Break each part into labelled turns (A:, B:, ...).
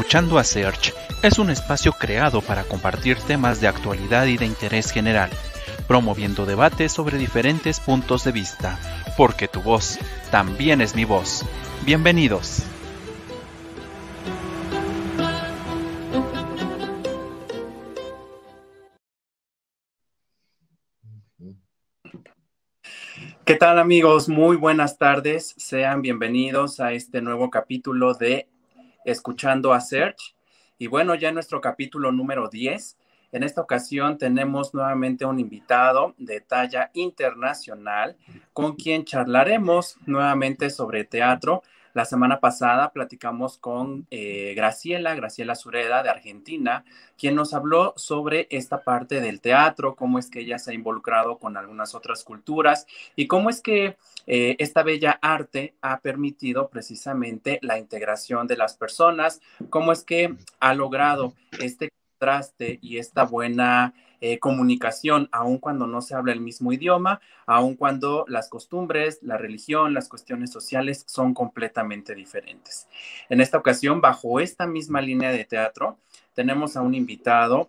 A: Escuchando a Search es un espacio creado para compartir temas de actualidad y de interés general, promoviendo debates sobre diferentes puntos de vista, porque tu voz también es mi voz. Bienvenidos. ¿Qué tal amigos? Muy buenas tardes. Sean bienvenidos a este nuevo capítulo de Escuchando a Search. Y bueno, ya en nuestro capítulo número 10, en esta ocasión tenemos nuevamente un invitado de talla internacional con quien charlaremos nuevamente sobre teatro la semana pasada platicamos con eh, Graciela, Graciela Sureda de Argentina, quien nos habló sobre esta parte del teatro, cómo es que ella se ha involucrado con algunas otras culturas y cómo es que eh, esta bella arte ha permitido precisamente la integración de las personas, cómo es que ha logrado este contraste y esta buena eh, comunicación, aun cuando no se habla el mismo idioma, aun cuando las costumbres, la religión, las cuestiones sociales son completamente diferentes. En esta ocasión, bajo esta misma línea de teatro, tenemos a un invitado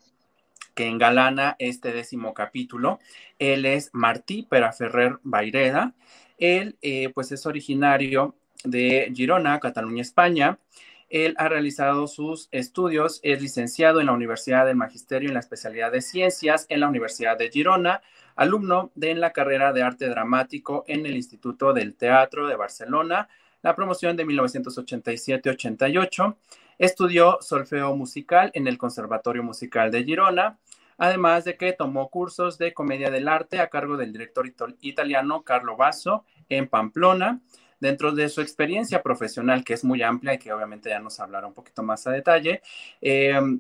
A: que engalana este décimo capítulo. Él es Martí Peraferrer Baireda. Él, eh, pues, es originario de Girona, Cataluña, España. Él ha realizado sus estudios, es licenciado en la Universidad del Magisterio en la especialidad de Ciencias en la Universidad de Girona, alumno de la carrera de Arte Dramático en el Instituto del Teatro de Barcelona, la promoción de 1987-88. Estudió solfeo musical en el Conservatorio Musical de Girona, además de que tomó cursos de comedia del arte a cargo del director italiano Carlo Basso en Pamplona dentro de su experiencia profesional, que es muy amplia y que obviamente ya nos hablará un poquito más a detalle, em,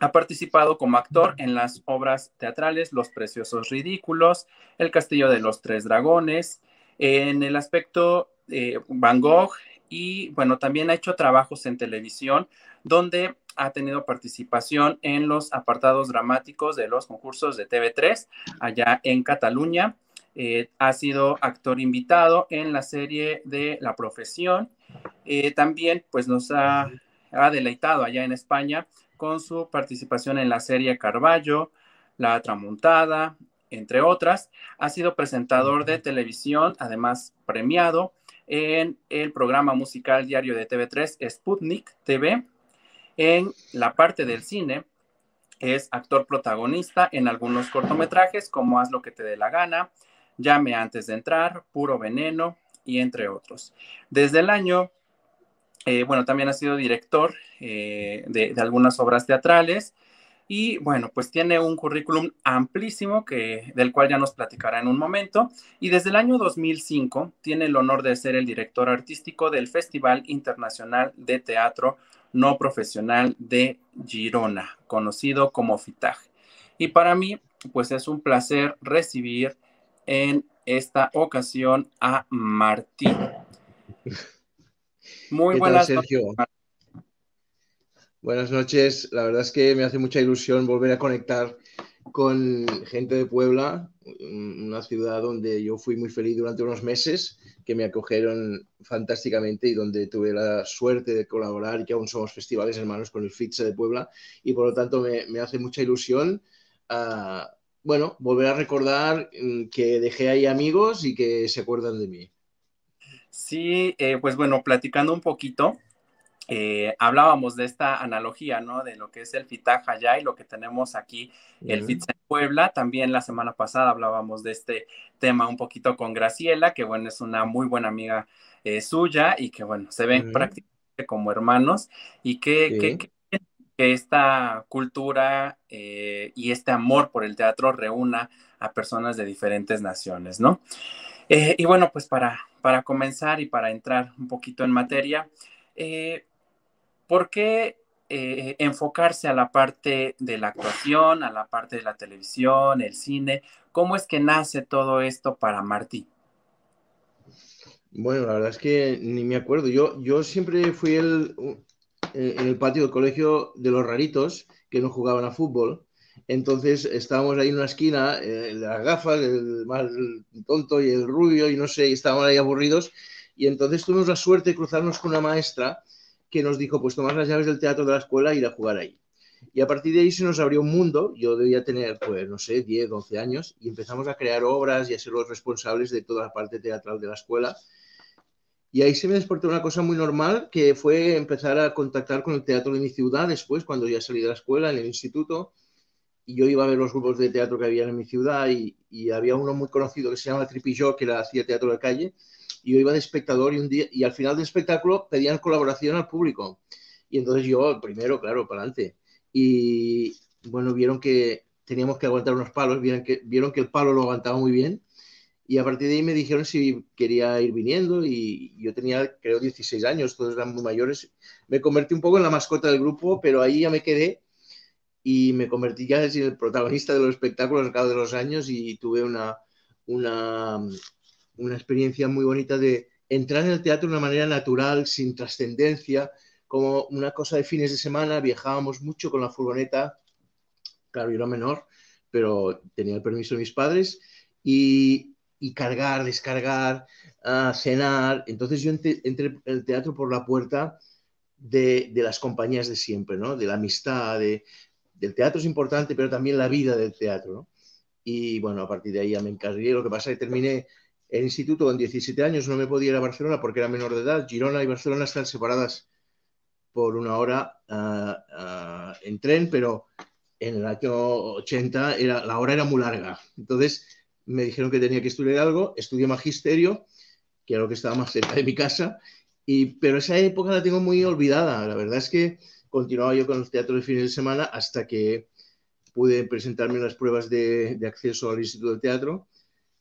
A: ha participado como actor en las obras teatrales Los Preciosos Ridículos, El Castillo de los Tres Dragones, en el aspecto eh, Van Gogh y bueno, también ha hecho trabajos en televisión donde ha tenido participación en los apartados dramáticos de los concursos de TV3 allá en Cataluña eh, ha sido actor invitado en la serie de La Profesión. Eh, también pues nos ha, deleitado allá en España con su participación en la serie Carballo, La Tramontada, entre otras. Ha sido presentador de televisión, además premiado en el programa musical diario de TV3 Sputnik TV. En la parte del cine, es actor protagonista en algunos cortometrajes como Haz lo que te dé la gana, Llame antes de entrar, Puro Veneno y entre otros. Desde el año, eh, bueno, también ha sido director eh, de, algunas obras teatrales y bueno, pues tiene un currículum amplísimo que, del cual ya nos platicará en un momento. Y desde el año 2005 tiene el honor de ser el director artístico del Festival Internacional de Teatro No Profesional de Girona, conocido como FITAG. Y para mí, pues es un placer recibir en esta ocasión a Martín.
B: Muy buenas noches. Buenas noches. La verdad es que me hace mucha ilusión volver a conectar con gente de Puebla, una ciudad donde yo fui muy feliz durante unos meses, que me acogieron fantásticamente y donde tuve la suerte de colaborar y que aún somos festivales hermanos con el FITSE de Puebla y por lo tanto me, hace mucha ilusión uh, bueno, volver a recordar mm, que dejé ahí amigos y que se acuerdan de mí.
A: Sí, eh, pues bueno, platicando un poquito, eh, hablábamos de esta analogía, ¿no? De lo que es el Fitaja allá y lo que tenemos aquí, el FITS en Puebla. También la semana pasada hablábamos de este tema un poquito con Graciela, que bueno, es una muy buena amiga eh, suya y que bueno, se ven prácticamente como hermanos y que, que que esta cultura eh, y este amor por el teatro reúna a personas de diferentes naciones, ¿no? Eh, y bueno, pues para, para comenzar y para entrar un poquito en materia, eh, ¿por qué enfocarse a la parte de la actuación, a la parte de la televisión, el cine? ¿Cómo es que nace todo esto para Martí?
B: Bueno, la verdad es que ni me acuerdo. Yo, yo siempre fui el, eh, en el patio del colegio de los raritos que no jugaban a fútbol. Entonces estábamos ahí en una esquina, eh, las gafas, el más tonto y el rubio, y no sé, y estábamos ahí aburridos. Y entonces tuvimos la suerte de cruzarnos con una maestra que nos dijo, pues tomar las llaves del teatro de la escuela e ir a jugar ahí. Y a partir de ahí se nos abrió un mundo, yo debía tener, pues, no sé, 10, 11 años, y empezamos a crear obras y a ser los responsables de toda la parte teatral de la escuela. Y ahí se me despertó una cosa muy normal, que fue empezar a contactar con el teatro de mi ciudad después, cuando ya salí de la escuela, en el instituto, y yo iba a ver los grupos de teatro que había en mi ciudad, y, y había uno muy conocido que se llama Tripilló, que era, hacía teatro de calle, y yo iba de espectador y, un día, y al final del espectáculo pedían colaboración al público. Y entonces yo, primero, claro, para adelante. Y bueno, vieron que teníamos que aguantar unos palos, vieron que, vieron que el palo lo aguantaba muy bien y a partir de ahí me dijeron si quería ir viniendo y yo tenía creo 16 años, todos eran muy mayores. Me convertí un poco en la mascota del grupo, pero ahí ya me quedé y me convertí ya en el protagonista de los espectáculos al cabo de los años y tuve una, una, una experiencia muy bonita de entrar en el teatro de una manera natural, sin trascendencia, como una cosa de fines de semana, viajábamos mucho con la furgoneta, claro, yo era menor, pero tenía el permiso de mis padres, y, y cargar, descargar, cenar. Entonces yo entré, entré el teatro por la puerta de, de, las compañías de siempre, ¿no? De la amistad, de, del teatro es importante, pero también la vida del teatro. Y bueno, a partir de ahí ya me encargué. Lo que pasa es que terminé el instituto con 17 años, no me podía ir a Barcelona porque era menor de edad. Girona y Barcelona están separadas por una hora uh, uh, en tren, pero en el año 80 era, la hora era muy larga. Entonces me dijeron que tenía que estudiar algo, estudié magisterio, que era lo que estaba más cerca de mi casa, y, pero esa época la tengo muy olvidada. La verdad es que continuaba yo con los teatros de fines de semana hasta que pude presentarme en las pruebas de, de acceso al Instituto de Teatro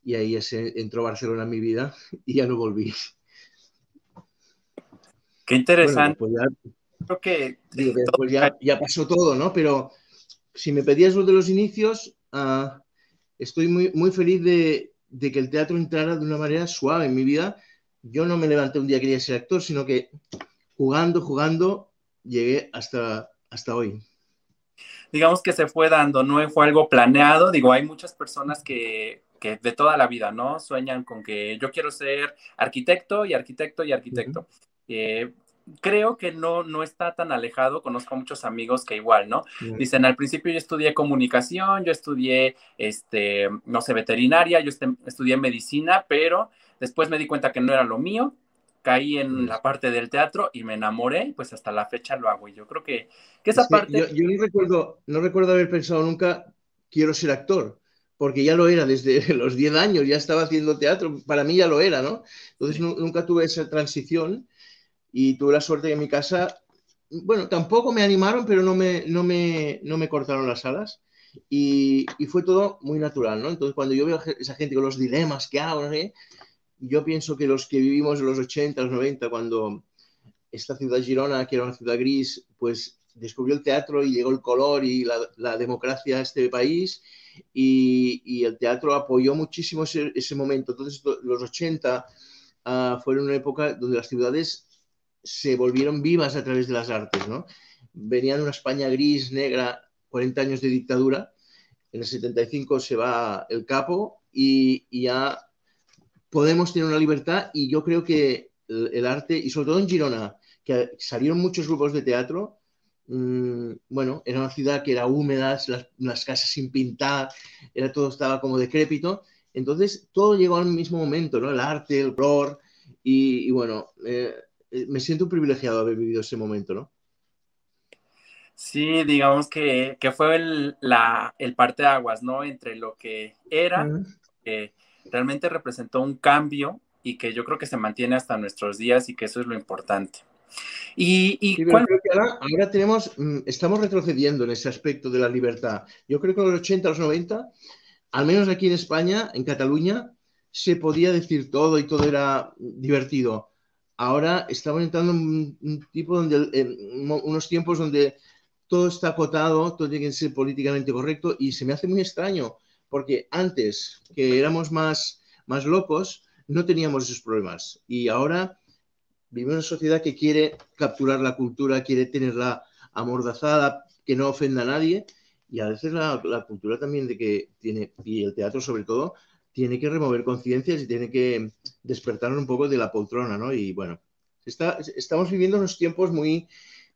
B: y ahí entró Barcelona en mi vida y ya no volví.
A: Qué interesante. Bueno, pues ya, creo que...
B: Digo que después ya, ya, pasó todo, ¿no? Pero si me pedías lo de los inicios, uh, estoy muy, muy feliz de, de, que el teatro entrara de una manera suave en mi vida. Yo no me levanté un día que quería ser actor, sino que jugando, jugando, llegué hasta, hasta hoy.
A: Digamos que se fue dando, no fue algo planeado. Digo, hay muchas personas que, que de toda la vida, ¿no? Sueñan con que yo quiero ser arquitecto y arquitecto y arquitecto. Uh -huh. eh, creo que no, no está tan alejado, conozco muchos amigos que igual, ¿no? Sí. Dicen, al principio yo estudié comunicación, yo estudié, este, no sé, veterinaria, yo estudié medicina, pero después me di cuenta que no era lo mío, caí en la parte del teatro y me enamoré, pues hasta la fecha lo hago. Y yo creo que, que esa
B: es que
A: parte...
B: Yo, yo, no, recuerdo, no recuerdo haber pensado nunca, quiero ser actor, porque ya lo era desde los 10 años, ya estaba haciendo teatro, para mí ya lo era, ¿no? Entonces sí. nunca tuve esa transición y tuve la suerte que en mi casa, bueno, tampoco me animaron, pero no me, no me, no me cortaron las alas. Y, y, fue todo muy natural, ¿no? Entonces, cuando yo veo a esa gente con los dilemas que hago, yo pienso que los que vivimos en los 80, los 90, cuando esta ciudad Girona, que era una ciudad gris, pues descubrió el teatro y llegó el color y la, la democracia a este país y, y, el teatro apoyó muchísimo ese, ese momento. Entonces, los 80 uh, fueron una época donde las ciudades se volvieron vivas a través de las artes, ¿no? Venía de una España gris, negra, 40 años de dictadura, en el 75 se va el capo y, ya podemos tener una libertad y yo creo que el, arte, y sobre todo en Girona, que salieron muchos grupos de teatro, mmm, bueno, era una ciudad que era húmeda, las, casas sin pintar, era todo estaba como decrépito, entonces todo llegó al mismo momento, ¿no? El arte, el color, y, bueno, eh, me siento privilegiado haber vivido ese momento, ¿no?
A: Sí, digamos que, que fue el, la, el parteaguas, ¿no? Entre lo que era, uh -huh. que realmente representó un cambio y que yo creo que se mantiene hasta nuestros días y que eso es lo importante. Y, y
B: sí, creo que ahora, ahora, tenemos, mm, estamos retrocediendo en ese aspecto de la libertad. Yo creo que en los 80, los 90, al menos aquí en España, en Cataluña, se podía decir todo y todo era divertido ahora estamos entrando en unos tiempos donde todo está acotado, todo tiene que ser políticamente correcto y se me hace muy extraño, porque antes que éramos más, locos, no teníamos esos problemas. Y ahora vivimos una sociedad que quiere capturar la cultura, quiere tenerla amordazada, que no ofenda a nadie. Y a veces la, la cultura también de que tiene, y el teatro sobre todo, tiene que remover conciencias y tiene que despertar un poco de la poltrona, ¿no? Y bueno, estamos viviendo unos tiempos muy,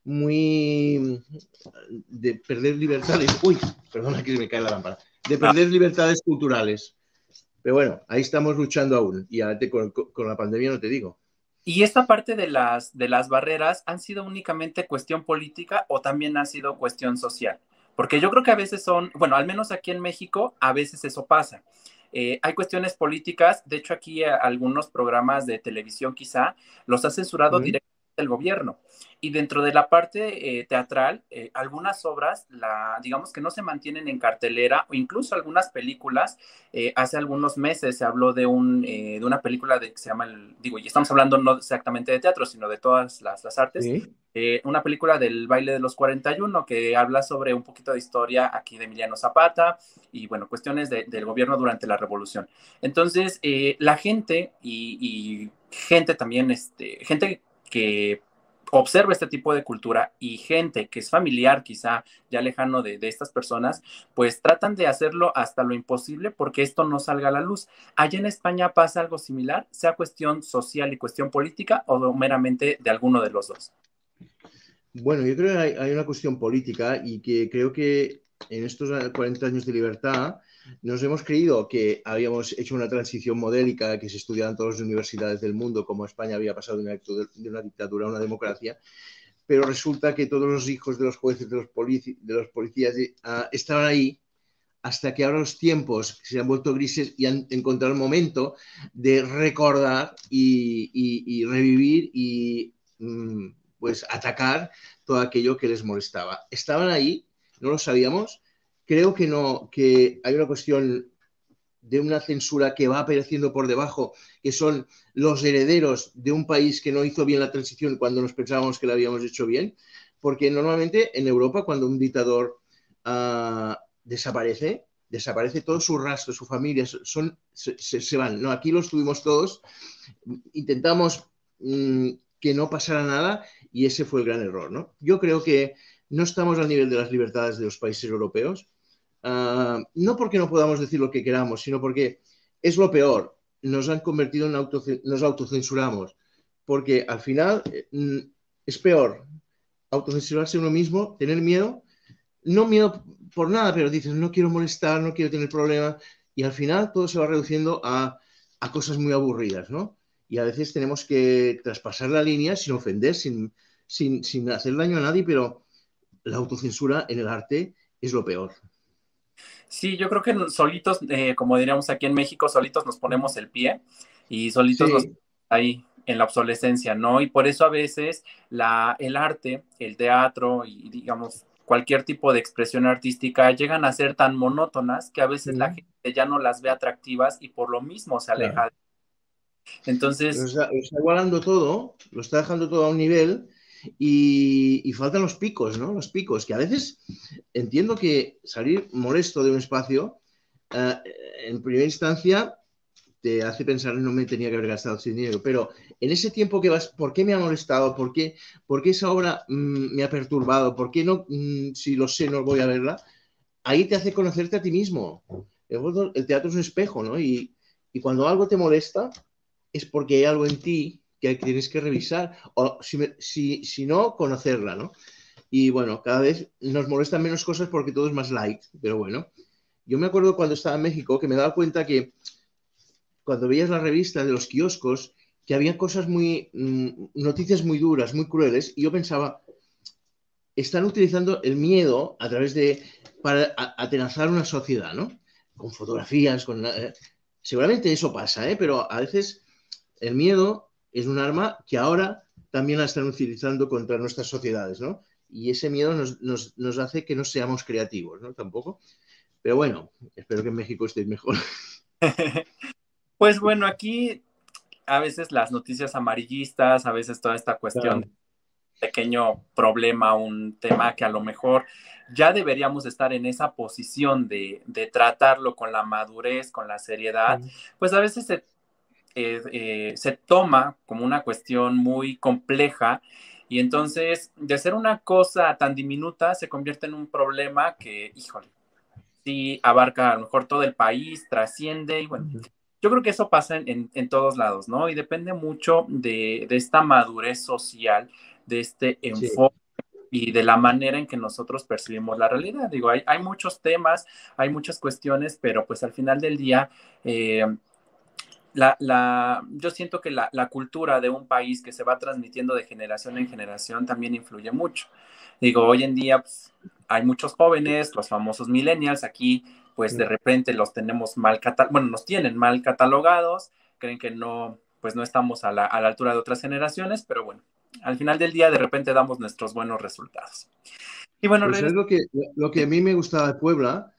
B: muy de perder libertades. Uy, perdona que me cae la lámpara. De perder libertades culturales. Pero bueno, ahí estamos luchando aún. Y ahora con, con, la pandemia no te digo.
A: ¿Y esta parte de las, de las barreras han sido únicamente cuestión política o también ha sido cuestión social? Porque yo creo que a veces son, bueno, al menos aquí en México, a veces eso pasa. Eh, hay cuestiones políticas, de hecho aquí eh, algunos programas de televisión quizá los ha censurado directamente el gobierno. Y dentro de la parte eh, teatral, algunas obras, la, digamos que no se mantienen en cartelera, o incluso algunas películas. hace algunos meses se habló de, un, de una película de, que se llama, el, digo, y estamos hablando no exactamente de teatro, sino de todas las, las artes, eh, una película del baile de los 41 que habla sobre un poquito de historia aquí de Emiliano Zapata y bueno, cuestiones del gobierno durante la revolución. Entonces, eh, la gente y, gente también, este, gente que observa este tipo de cultura y gente que es familiar quizá ya lejano de, de, estas personas, pues tratan de hacerlo hasta lo imposible porque esto no salga a la luz. Allá en España pasa algo similar, sea cuestión social y cuestión política o meramente de alguno de los dos.
B: Bueno, yo creo que hay, una cuestión política y que creo que en estos 40 años de libertad nos hemos creído que habíamos hecho una transición modélica que se estudiaba en todas las universidades del mundo, como España había pasado de una, dictadura a una democracia, pero resulta que todos los hijos de los jueces, de los, de policías, ah, estaban ahí hasta que ahora los tiempos se han vuelto grises y han encontrado el momento de recordar y, revivir y mm, pues atacar todo aquello que les molestaba. Estaban ahí, no lo sabíamos. Creo que no, que hay una cuestión de una censura que va apareciendo por debajo, que son los herederos de un país que no hizo bien la transición cuando nos pensábamos que la habíamos hecho bien, porque normalmente en Europa cuando un dictador uh, desaparece, desaparece todo su rastro, su familia, son, se, van. No, aquí los tuvimos todos, intentamos mm, que no pasara nada y ese fue el gran error. ¿no? Yo creo que no estamos al nivel de las libertades de los países europeos, ah, no porque no podamos decir lo que queramos, sino porque es lo peor. Nos han convertido en auto, nos autocensuramos, porque al final eh, mm, es peor autocensurarse uno mismo, tener miedo, no miedo por nada, pero dices, no quiero molestar, no quiero tener problemas, y al final todo se va reduciendo a, a cosas muy aburridas, ¿no? Y a veces tenemos que traspasar la línea sin ofender, sin, sin, hacer daño a nadie, pero la autocensura en el arte es lo peor.
A: Sí, yo creo que solitos, eh, como diríamos aquí en México, solitos nos ponemos el pie y solitos nos ahí en la obsolescencia, ¿no? Y por eso a veces la, el arte, el teatro y digamos cualquier tipo de expresión artística llegan a ser tan monótonas que a veces la gente ya no las ve atractivas y por lo mismo se aleja de entonces.
B: Lo está, igualando todo, lo está dejando todo a un nivel y, faltan los picos, ¿no? Los picos, que a veces entiendo que salir molesto de un espacio, eh, en primera instancia, te hace pensar no me tenía que haber gastado ese dinero, pero en ese tiempo que vas, ¿por qué me ha molestado? ¿Por qué, por esa obra mm, me ha perturbado? ¿Por qué no, mm, si lo sé, no voy a verla? Ahí te hace conocerte a ti mismo. El, teatro es un espejo, ¿no? Y cuando algo te molesta, es porque hay algo en ti que tienes que revisar, o si, no, conocerla, ¿no? Y bueno, cada vez nos molestan menos cosas porque todo es más light, pero bueno. Yo me acuerdo cuando estaba en México que me daba cuenta que cuando veías la revista de los kioscos, que había cosas muy, mm, noticias muy duras, muy crueles, y yo pensaba, están utilizando el miedo a través de, para atenazar una sociedad, ¿no? Con fotografías, con... Eh, seguramente eso pasa, ¿eh? Pero a veces el miedo es un arma que ahora también la están utilizando contra nuestras sociedades, ¿no? Y ese miedo nos, hace que no seamos creativos, ¿no? Tampoco. Pero bueno, espero que en México estéis mejor.
A: Pues bueno, aquí a veces las noticias amarillistas, a veces toda esta cuestión, pequeño problema, un tema que a lo mejor ya deberíamos estar en esa posición de, de tratarlo con la madurez, con la seriedad, pues a veces se eh, eh, se toma como una cuestión muy compleja y entonces de ser una cosa tan diminuta se convierte en un problema que, híjole, sí abarca a lo mejor todo el país, trasciende y bueno. yo creo que eso pasa en, todos lados, ¿no? Y depende mucho de, esta madurez social, de este enfoque. y de la manera en que nosotros percibimos la realidad. Digo, hay, hay muchos temas, hay muchas cuestiones, pero pues al final del día, eh, la, la, yo siento que la, la, cultura de un país que se va transmitiendo de generación en generación también influye mucho. Digo, hoy en día pues, hay muchos jóvenes, los famosos millennials, aquí pues de repente los tenemos mal catalogados, bueno, nos tienen mal catalogados, creen que no, pues no estamos a la, a la altura de otras generaciones, pero bueno, al final del día de repente damos nuestros buenos resultados.
B: Y bueno, pues es lo que, lo que a mí me gustaba de Puebla,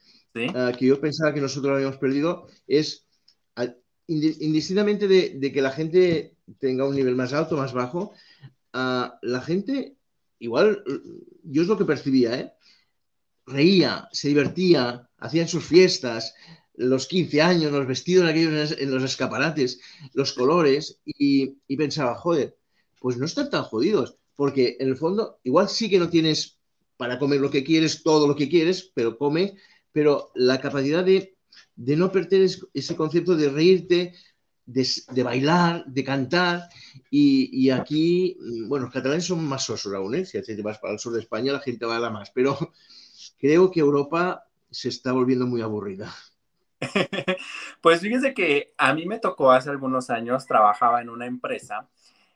B: ah, que yo pensaba que nosotros lo habíamos perdido, es indistintamente de, que la gente tenga un nivel más alto, más bajo, la gente, igual, yo es lo que percibía, ¿eh? reía, se divertía, hacían sus fiestas, los 15 años, los vestidos aquellos en los escaparates, los colores, y pensaba, joder, pues no están tan jodidos, porque en el fondo, igual sí que no tienes para comer lo que quieres, todo lo que quieres, pero come, pero la capacidad de de no perder ese concepto de reírte, de, bailar, de cantar. Y, aquí, bueno, los catalanes son más sosos aún, ¿eh? Si te vas para el sur de España, la gente baila más, pero creo que Europa se está volviendo muy aburrida.
A: Pues fíjense que a mí me tocó hace algunos años, trabajaba en una empresa.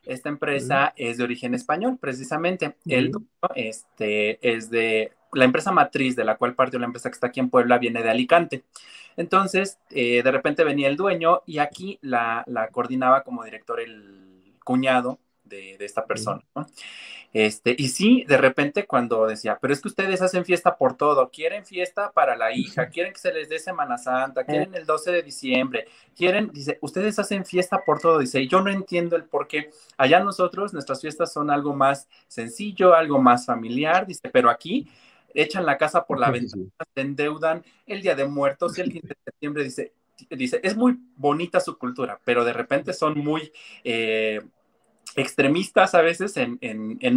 A: Esta empresa es de origen español, precisamente. El este, es de la empresa matriz de la cual parte la empresa que está aquí en Puebla viene de Alicante. Entonces, eh, de repente venía el dueño y aquí la, coordinaba como director el cuñado de, esta persona, Este, y sí, de repente cuando decía, pero es que ustedes hacen fiesta por todo, quieren fiesta para la hija, quieren que se les dé Semana Santa, quieren el 12 de diciembre, quieren, dice, ustedes hacen fiesta por todo, dice, y yo no entiendo el por qué. Allá nosotros, nuestras fiestas son algo más sencillo, algo más familiar, dice, pero aquí echan la casa por la ventana, se endeudan el Día de Muertos y el 15 de septiembre dice, dice, es muy bonita su cultura, pero de repente son muy eh, extremistas a veces en,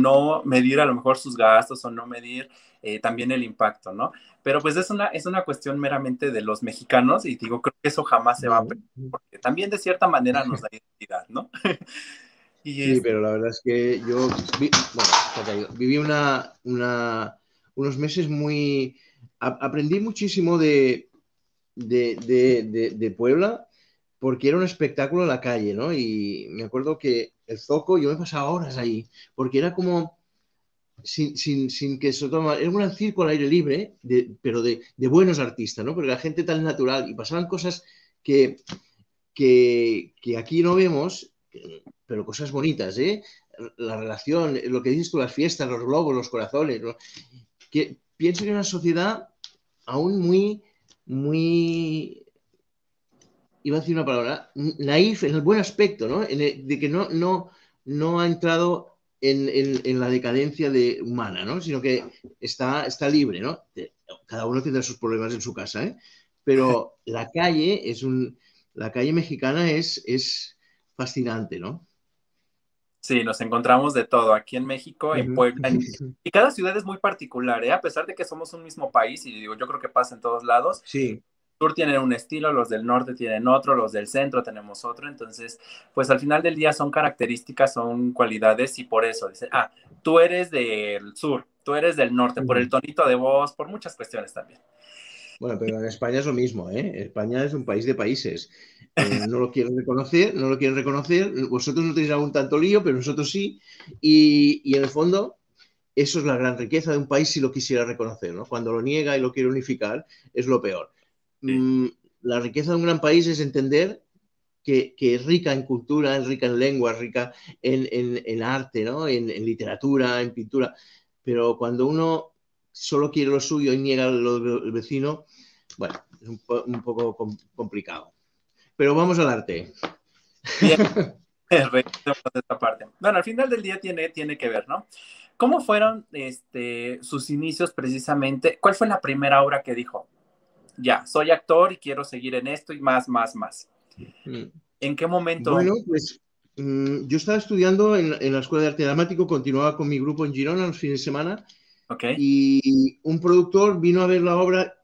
A: no medir a lo mejor sus gastos o no medir eh, también el impacto, ¿no? Pero pues es una, es una cuestión meramente de los mexicanos y digo, creo que eso jamás se va a perder, porque también de cierta manera nos da identidad, ¿no?
B: sí, pero la verdad es que yo viví una, una unos meses muy... aprendí muchísimo de, de, Puebla porque era un espectáculo en la calle, ¿no? Y me acuerdo que el Zoco, yo me pasaba horas ahí, porque era como... Sin, sin, que se toma, era un circo al aire libre, pero de, buenos artistas, ¿no? Porque la gente tan natural y pasaban cosas que, que, que aquí no vemos, pero cosas bonitas, ¿eh? La relación, lo que dices tú, las fiestas, los globos, los corazones, ¿no? Que pienso que es una sociedad aún muy, muy, iba a decir una palabra, naif en el buen aspecto, ¿no? de que no, no, no ha entrado en, la decadencia de, humana, ¿no? Sino que está, está libre, ¿no? Cada uno tendrá sus problemas en su casa, ¿eh? Pero la calle es un, la calle mexicana es, es fascinante, ¿no?
A: Sí, nos encontramos de todo aquí en México, en Puebla, y cada ciudad es muy particular, ¿eh? a pesar de que somos un mismo país, y digo, yo creo que pasa en todos lados.
B: Sí.
A: Sur tienen un estilo, los del norte tienen otro, los del centro tenemos otro, entonces, pues al final del día son características, son cualidades, y por eso dice, ah, tú eres del sur, tú eres del norte, por el tonito de voz, por muchas cuestiones también.
B: Bueno, pero en España es lo mismo, ¿eh? España es un país de países. Eh, no lo quieren reconocer, no lo quieren reconocer. Vosotros no tenéis algún tanto lío, pero nosotros sí. Y, en el fondo, eso es la gran riqueza de un país si lo quisiera reconocer, ¿no? Cuando lo niega y lo quiere unificar, es lo peor. Mm, la riqueza de un gran país es entender que, es rica en cultura, es rica en lengua, es rica en, arte, ¿no? En, literatura, en pintura. Pero cuando uno solo quiere lo suyo y niega lo del vecino, bueno, es un, poco complicado. Pero vamos al arte.
A: Bien, esta parte. Bueno, al final del día tiene, tiene que ver, ¿no? ¿Cómo fueron este, sus inicios precisamente? ¿Cuál fue la primera obra que dijo? Ya, soy actor y quiero seguir en esto y más, más, más. Mm. ¿En qué momento?
B: Bueno, pues mm, yo estaba estudiando en, en, la Escuela de Arte Dramático, continuaba con mi grupo en Girona los fines de semana y un productor vino a ver la obra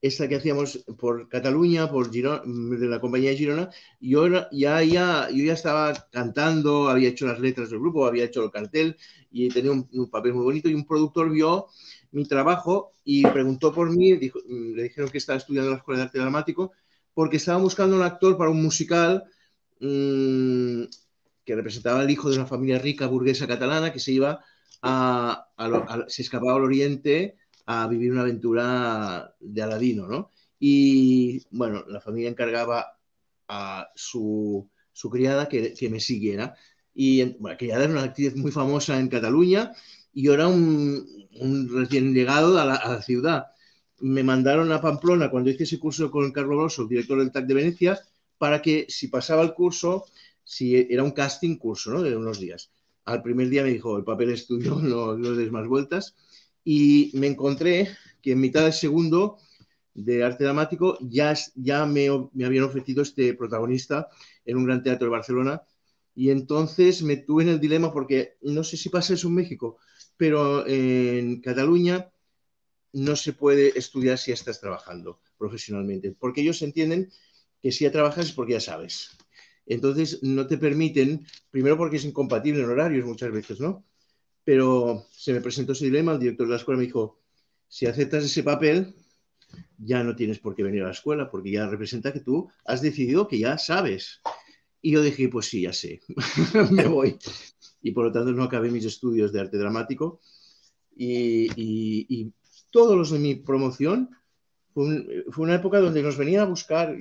B: esta que hacíamos por Cataluña, por Girona, de la compañía de Girona, yo ya, ya, yo ya estaba cantando, había hecho las letras del grupo, había hecho el cartel y tenía un, papel muy bonito y un productor vio mi trabajo y preguntó por mí, le dijeron que estaba estudiando en la Escuela de Arte Dramático porque estaba buscando un actor para un musical mmm, que representaba al hijo de una familia rica burguesa catalana que se iba a, a, se escapaba al oriente a vivir una aventura de Aladino, ¿no? Y bueno, la familia encargaba a su, su criada que, me siguiera. Y bueno, que ya era una actriz muy famosa en Cataluña y yo era un, recién llegado a la, la, ciudad. Me mandaron a Pamplona cuando hice ese curso con Carlos Rosso, el director del TAC de Venecia, para que si pasaba el curso, si era un casting curso, ¿no? De unos días. Al primer día me dijo, el papel es tuyo, no, no des más vueltas y me encontré que en mitad del segundo de arte dramático ya, ya me, me, habían ofrecido este protagonista en un gran teatro de Barcelona y entonces me tuve en el dilema porque no sé si pasa eso en México, pero en Cataluña no se puede estudiar si estás trabajando profesionalmente, porque ellos entienden que si ya trabajas es porque ya sabes. Entonces no te permiten, primero porque es incompatible en horarios muchas veces, ¿no? pero se me presentó ese dilema, el director de la escuela me dijo, si aceptas ese papel, ya no tienes por qué venir a la escuela, porque ya representa que tú has decidido que ya sabes. Y yo dije, pues sí, ya sé, me voy. Y por lo tanto no acabé mis estudios de arte dramático. Y, y, y todos los de mi promoción fue, un, fue, una época donde nos venían a buscar,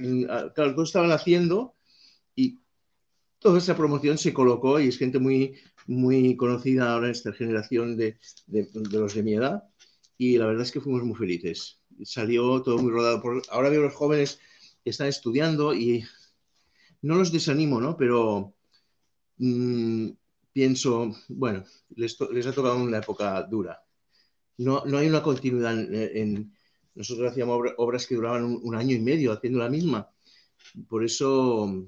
B: claro, todos estaban haciendo toda esa promoción se colocó y es gente muy, muy conocida ahora en esta generación de, de, los de mi edad y la verdad es que fuimos muy felices. Salió todo muy rodado. Por, ahora veo los jóvenes que están estudiando y no los desanimo, ¿no? Pero mmm, pienso, bueno, les, les, ha tocado una época dura. No, no hay una continuidad en, en nosotros hacíamos obras que duraban un año y medio haciendo la misma. Por eso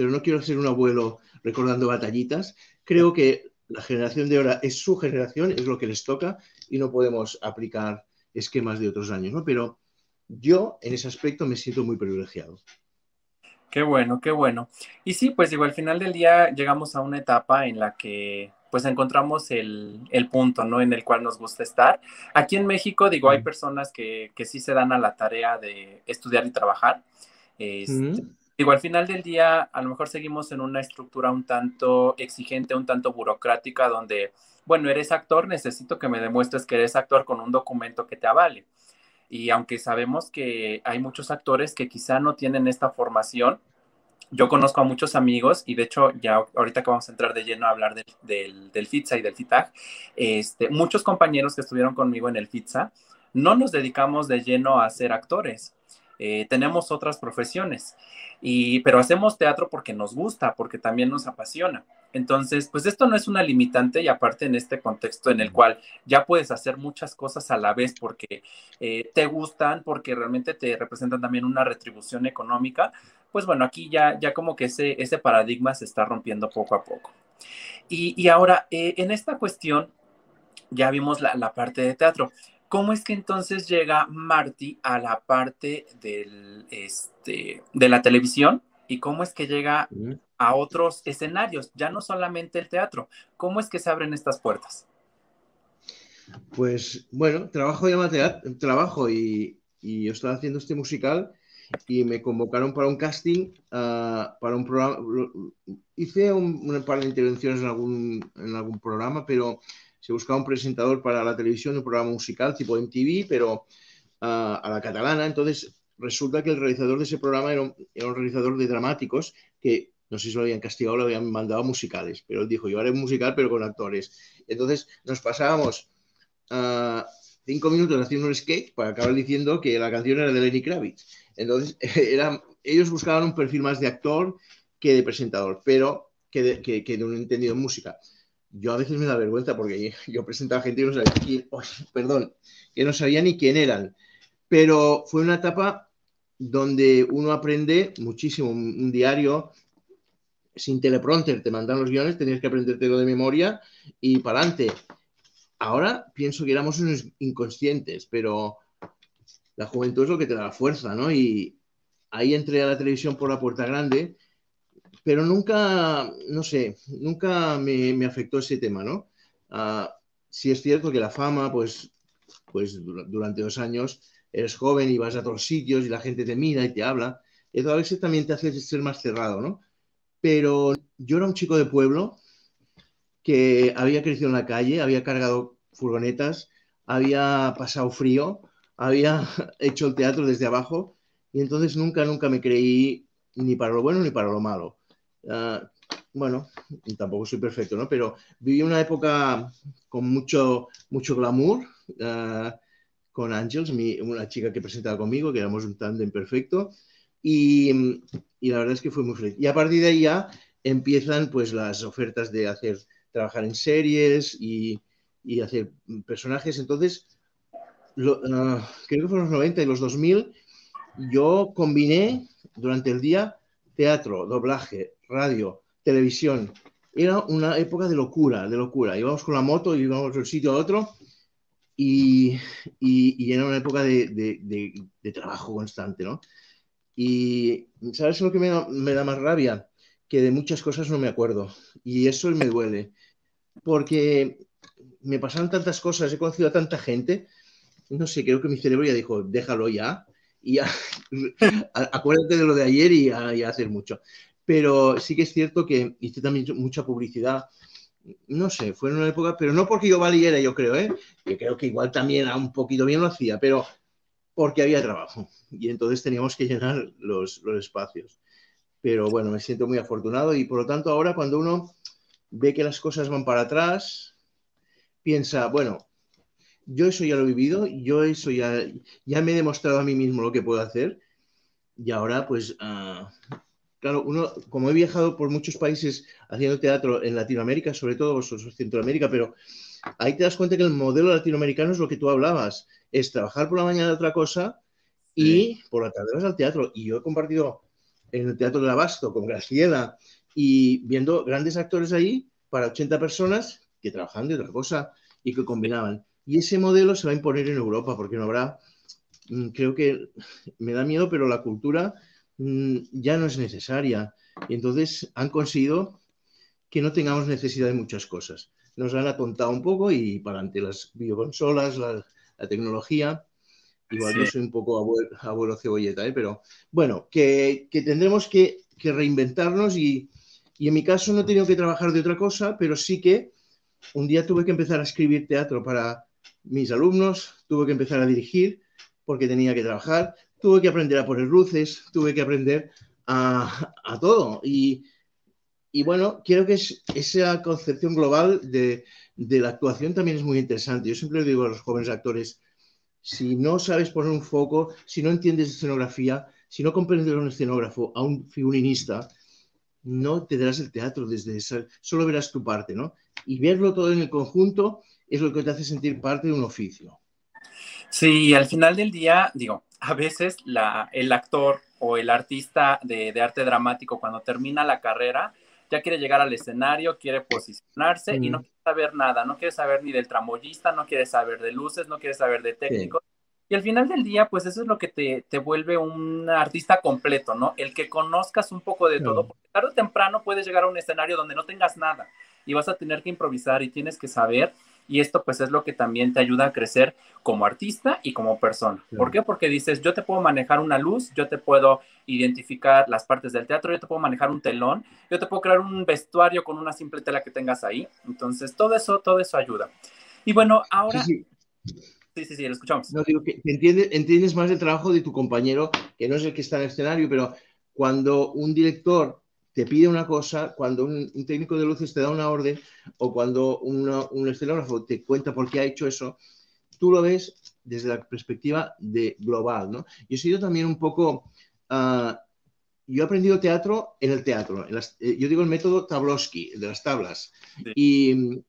B: pero no quiero ser un abuelo recordando batallitas. Creo que la generación de ahora es su generación, es lo que les toca y no podemos aplicar esquemas de otros años, ¿no? Pero yo en ese aspecto me siento muy privilegiado.
A: Qué bueno, qué bueno. Y sí, pues digo, al final del día llegamos a una etapa en la que pues encontramos el, el, punto, ¿no? En el cual nos gusta estar. Aquí en México, digo, hay personas que, que sí se dan a la tarea de estudiar y trabajar. Este, mm. Digo, al final del día, a lo mejor seguimos en una estructura un tanto exigente, un tanto burocrática, donde, bueno, eres actor, necesito que me demuestres que eres actor con un documento que te avale. Y aunque sabemos que hay muchos actores que quizá no tienen esta formación, yo conozco a muchos amigos y de hecho ya ahorita que vamos a entrar de lleno a hablar del, del, del FITSA y del FITAG, este, muchos compañeros que estuvieron conmigo en el FITSA no nos dedicamos de lleno a ser actores. Eh, tenemos otras profesiones, y, pero hacemos teatro porque nos gusta, porque también nos apasiona. Entonces, pues esto no es una limitante y aparte en este contexto en el cual ya puedes hacer muchas cosas a la vez porque eh, te gustan, porque realmente te representan también una retribución económica, pues bueno, aquí ya, ya como que ese, ese paradigma se está rompiendo poco a poco. Y, y ahora, eh, en esta cuestión, ya vimos la, la parte de teatro. ¿Cómo es que entonces llega Marty a la parte del, este, de la televisión? ¿Y cómo es que llega a otros escenarios? Ya no solamente el teatro. ¿Cómo es que se abren estas puertas?
B: Pues bueno, trabajo y, y, yo estaba haciendo este musical y me convocaron para un casting, uh, para un programa. Hice un, un, par de intervenciones en algún, en algún programa, pero se buscaba un presentador para la televisión, un programa musical tipo MTV, pero uh, a la catalana. Entonces, resulta que el realizador de ese programa era un, realizador de dramáticos que no sé si lo habían castigado lo habían mandado a musicales, pero él dijo, yo haré un musical pero con actores. Entonces, nos pasábamos uh, cinco minutos haciendo un sketch para acabar diciendo que la canción era de Lenny Kravitz. Entonces, era, ellos buscaban un perfil más de actor que de presentador, pero que de, que, que de un entendido en música yo a veces me da vergüenza porque yo presentaba gente que no sabía quién, perdón, que no sabía ni quién eran. Pero fue una etapa donde uno aprende muchísimo. Un diario sin teleprompter, te mandan los guiones, tenías que aprendértelo de memoria y para adelante. Ahora pienso que éramos unos inconscientes, pero la juventud es lo que te da la fuerza, ¿no? Y ahí entré a la televisión por la puerta grande, pero nunca, no sé, nunca me, afectó ese tema, ¿no? Uh, es cierto que la fama, pues, pues durante dos años eres joven y vas a todos sitios y la gente te mira y te habla, y a veces también te hace ser más cerrado, ¿no? Pero yo era un chico de pueblo que había crecido en la calle, había cargado furgonetas, había pasado frío, había hecho el teatro desde abajo y entonces nunca, nunca me creí ni para lo bueno ni para lo malo. Ah, bueno, tampoco soy perfecto, ¿no? Pero viví una época con mucho, mucho glamour ah, con Angels, una chica que presentaba conmigo, que éramos un tándem perfecto, y, y, la verdad es que fue muy feliz. Y a partir de ahí ya empiezan pues las ofertas de hacer, trabajar en series y, y hacer personajes. Entonces, ah, creo que fueron los 90 y los 2000, yo combiné durante el día teatro, doblaje, radio, televisión. Era una época de locura, de locura. Íbamos con la moto y íbamos de un sitio a otro y, y, era una época de, de, trabajo constante, ¿no? Y ¿sabes lo que me me da más rabia? Que de muchas cosas no me acuerdo y eso me duele porque me pasaron tantas cosas, he conocido a tanta gente, no sé, creo que mi cerebro ya dijo, déjalo ya, y ya, acuérdate de lo de ayer y a, hacer mucho. Pero sí que es cierto que hice también mucha publicidad, no sé, fue en una época, pero no porque yo valiera, yo creo, ¿eh? que creo que igual también a un poquito bien lo hacía, pero porque había trabajo y entonces teníamos que llenar los, los espacios. Pero bueno, me siento muy afortunado y por lo tanto ahora cuando uno ve que las cosas van para atrás, piensa, bueno, yo eso ya lo he vivido, yo eso ya, ya me he demostrado a mí mismo lo que puedo hacer y ahora pues, uh, claro, uno, como he viajado por muchos países haciendo teatro en Latinoamérica, sobre todo vosotros Centroamérica, pero ahí te das cuenta que el modelo latinoamericano es lo que tú hablabas, es trabajar por la mañana de otra cosa y por la tarde vas al teatro. Y yo he compartido en el Teatro del Abasto con Graciela y viendo grandes actores ahí para 80 personas que trabajaban de otra cosa y que combinaban. Y ese modelo se va a imponer en Europa porque no habrá, mm, creo que me da miedo, pero la cultura ya no es necesaria. Y entonces han conseguido que no tengamos necesidad de muchas cosas. Nos han atontado un poco y para ante las videoconsolas, la, tecnología, igual yo soy un poco abuelo, cebolleta, ¿eh? pero bueno, que, que tendremos que, que reinventarnos y, y en mi caso no he tenido que trabajar de otra cosa, pero sí que un día tuve que empezar a escribir teatro para mis alumnos, tuve que empezar a dirigir porque tenía que trabajar, tuve que aprender a poner luces, tuve que aprender a, todo. Y, bueno, quiero que esa concepción global de, de, la actuación también es muy interesante. Yo siempre digo a los jóvenes actores, si no sabes poner un foco, si no entiendes escenografía, si no comprendes a un escenógrafo, a un figurinista, no te darás el teatro desde esa, solo verás tu parte, ¿no? Y verlo todo en el conjunto es lo que te hace sentir parte de un oficio.
A: Sí, al final del día, digo, a veces la, el actor o el artista de, de, arte dramático cuando termina la carrera ya quiere llegar al escenario, quiere posicionarse y no quiere saber nada, no quiere saber ni del tramoyista, no quiere saber de luces, no quiere saber de técnicos. Y al final del día, pues eso es lo que te, te, vuelve un artista completo, ¿no? El que conozcas un poco de todo, porque tarde o temprano puedes llegar a un escenario donde no tengas nada y vas a tener que improvisar y tienes que saber. Y esto pues es lo que también te ayuda a crecer como artista y como persona. ¿Por qué? Porque dices, yo te puedo manejar una luz, yo te puedo identificar las partes del teatro, yo te puedo manejar un telón, yo te puedo crear un vestuario con una simple tela que tengas ahí. Entonces, todo eso, todo eso ayuda. Y bueno, ahora... Sí, sí, sí, lo escuchamos.
B: No, digo que entiendes, entiendes más el trabajo de tu compañero, que no es el que está en el escenario, pero cuando un director te pide una cosa, cuando un, técnico de luces te da una orden, o cuando un escenógrafo te cuenta por qué ha hecho eso, tú lo ves desde la perspectiva de global, ¿no? Yo he sido también un poco... Uh, yo he aprendido teatro en el teatro. En las, eh, yo digo el método Tablowski, de las tablas. Sí. Y,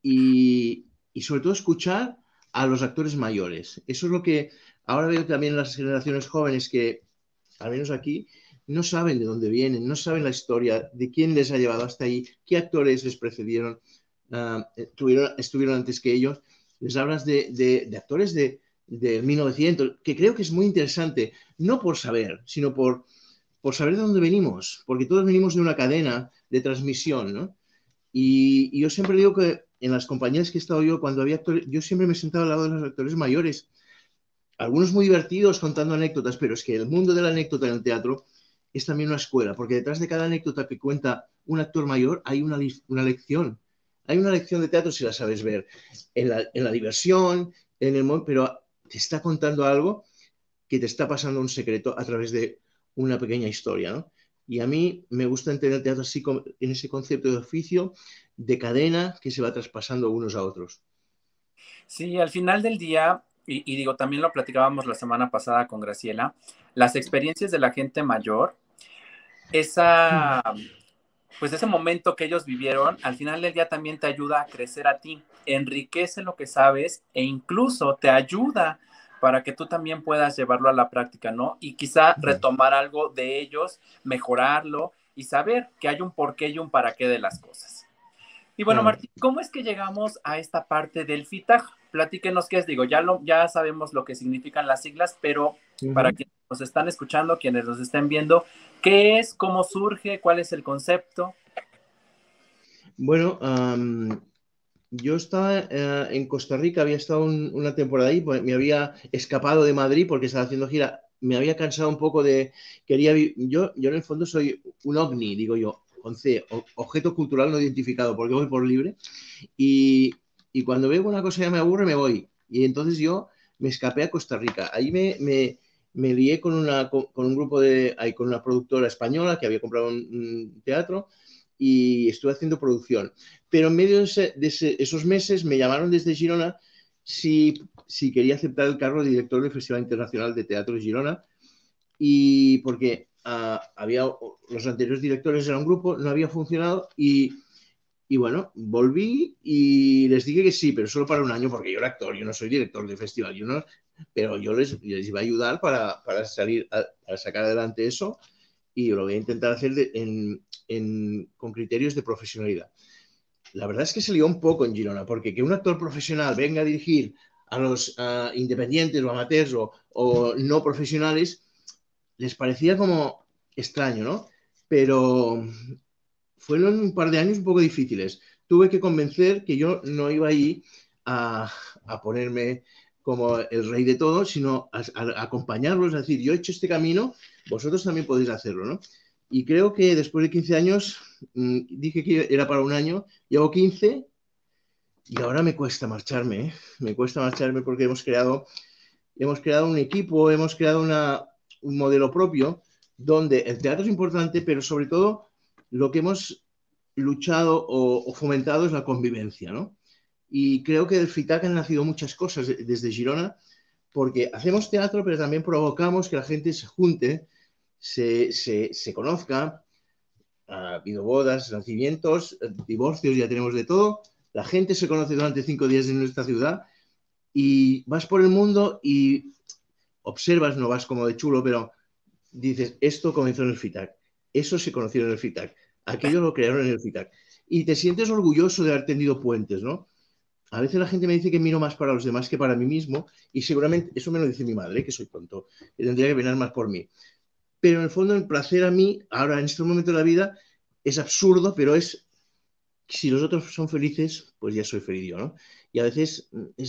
B: y, y, sobre todo escuchar a los actores mayores. Eso es lo que ahora veo también en las generaciones jóvenes que, al menos aquí, no saben de dónde vienen, no saben la historia, de quién les ha llevado hasta ahí, qué actores les precedieron, uh, estuvieron, estuvieron, antes que ellos. Les hablas de, de, de actores de, del 1900, que creo que es muy interesante, no por saber, sino por, por saber de dónde venimos, porque todos venimos de una cadena de transmisión, ¿no? Y, yo siempre digo que en las compañías que he estado yo, cuando había actores, yo siempre me he sentado al lado de los actores mayores, algunos muy divertidos contando anécdotas, pero es que el mundo de la anécdota en el teatro es también una escuela, porque detrás de cada anécdota que cuenta un actor mayor hay una, una lección. Hay una lección de teatro si la sabes ver, en la, en la diversión, en el pero te está contando algo que te está pasando un secreto a través de una pequeña historia, ¿no? Y a mí me gusta entender teatro así en ese concepto de oficio, de cadena que se va traspasando unos a otros.
A: Sí, al final del día, y, digo, también lo platicábamos la semana pasada con Graciela, las experiencias de la gente mayor, esa, pues ese momento que ellos vivieron, al final del día también te ayuda a crecer a ti, enriquece lo que sabes e incluso te ayuda para que tú también puedas llevarlo a la práctica, ¿no? Y quizá retomar algo de ellos, mejorarlo y saber que hay un porqué y un para qué de las cosas. Y bueno, Martín, ¿cómo es que llegamos a esta parte del FITAG? Platíquenos qué es, digo, ya, lo, ya sabemos lo que significan las siglas, pero para quienes nos están escuchando, quienes nos estén viendo, ¿qué es, cómo surge, cuál es el concepto?
B: Bueno, yo estaba eh, en Costa Rica, había estado una temporada ahí, pues me había escapado de Madrid porque estaba haciendo gira, me había cansado un poco de, quería, yo, yo en el fondo soy un ovni, digo yo, con C, objeto cultural no identificado, porque voy por libre, y, y cuando veo una cosa ya me aburre, me voy. Y entonces yo me escapé a Costa Rica. Ahí me, me, me lié con, una, con, un grupo de, con una productora española que había comprado un teatro y estuve haciendo producción. Pero en medio de, esos meses me llamaron desde Girona si, si, quería aceptar el cargo de director del Festival Internacional de Teatro de Girona y porque uh, había los anteriores directores era un grupo, no había funcionado y, y, bueno, volví y les dije que sí, pero solo para un año porque yo era actor, yo no soy director del festival, yo no, pero yo les, les iba a ayudar para, para salir, para sacar adelante eso y lo voy a intentar hacer en, con criterios de profesionalidad. La verdad es que se lió un poco en Girona, porque que un actor profesional venga a dirigir a los independientes o amateurs o, no profesionales, les parecía como extraño, ¿no? Pero fueron un par de años un poco difíciles. Tuve que convencer que yo no iba ahí a, a ponerme como el rey de todo, sino a, acompañarlos, a decir, yo he hecho este camino, vosotros también podéis hacerlo, ¿no? Y creo que después de 15 años, mm, dije que era para un año, llevo 15 y ahora me cuesta marcharme, ¿eh? me cuesta marcharme porque hemos creado, hemos creado un equipo, hemos creado un modelo propio donde el teatro es importante, pero sobre todo lo que hemos luchado o fomentado es la convivencia, ¿no? Y creo que del FITAC han nacido muchas cosas desde Girona, porque hacemos teatro, pero también provocamos que la gente se junte, se, se, se conozca. Ha habido bodas, nacimientos, divorcios, ya tenemos de todo. La gente se conoce durante cinco días en nuestra ciudad y vas por el mundo y observas, no vas como de chulo, pero dices, esto comenzó en el FITAC, eso se conoció en el FITAC, aquello lo crearon en el FITAC. Y te sientes orgulloso de haber tenido puentes, ¿no? A veces la gente me dice que miro más para los demás que para mí mismo y seguramente eso me lo dice mi madre, que soy tonto, que tendría que venir más por mí. Pero en el fondo el placer a mí, ahora en este momento de la vida, es absurdo, pero es, si los otros son felices, pues ya soy feliz yo, ¿no? Y a veces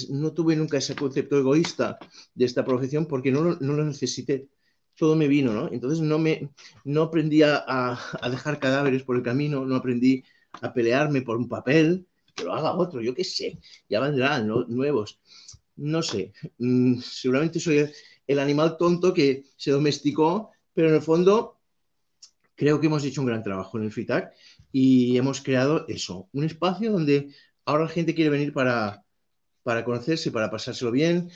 B: no tuve nunca ese concepto egoísta de esta profesión porque no, lo necesité. Todo me vino, ¿no? Entonces no, me, no aprendí a dejar cadáveres por el camino, no aprendí a pelearme por un papel, que lo haga otro, yo qué sé, ya vendrán nuevos. No sé, mm, seguramente soy el animal tonto que se domesticó, pero en el fondo creo que hemos hecho un gran trabajo en el FITAC y hemos creado eso, un espacio donde ahora la gente quiere venir para, para conocerse, para pasárselo bien,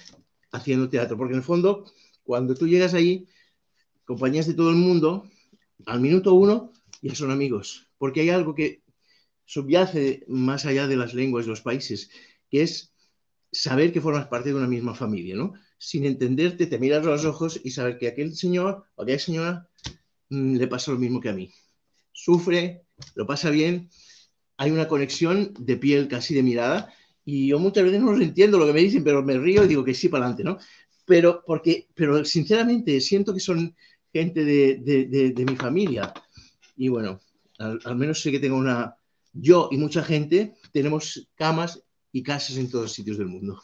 B: haciendo teatro, porque en el fondo, cuando tú llegas ahí, compañías de todo el mundo, al minuto uno ya son amigos, porque hay algo que subyace más allá de las lenguas de los países, que es saber que formas parte de una misma familia, ¿no? Sin entenderte, te miras los ojos y saber que aquel señor o aquella señora mm, le pasa lo mismo que a mí. Sufre, lo pasa bien, hay una conexión de piel, casi de mirada, Y yo muchas veces no los entiendo lo que me dicen, pero me río y digo que sí para adelante, ¿no? Pero, porque, pero sinceramente siento que son gente de, mi familia. Y bueno, al, menos sé que tengo una... Yo y mucha gente tenemos camas y casas en todos los sitios del mundo.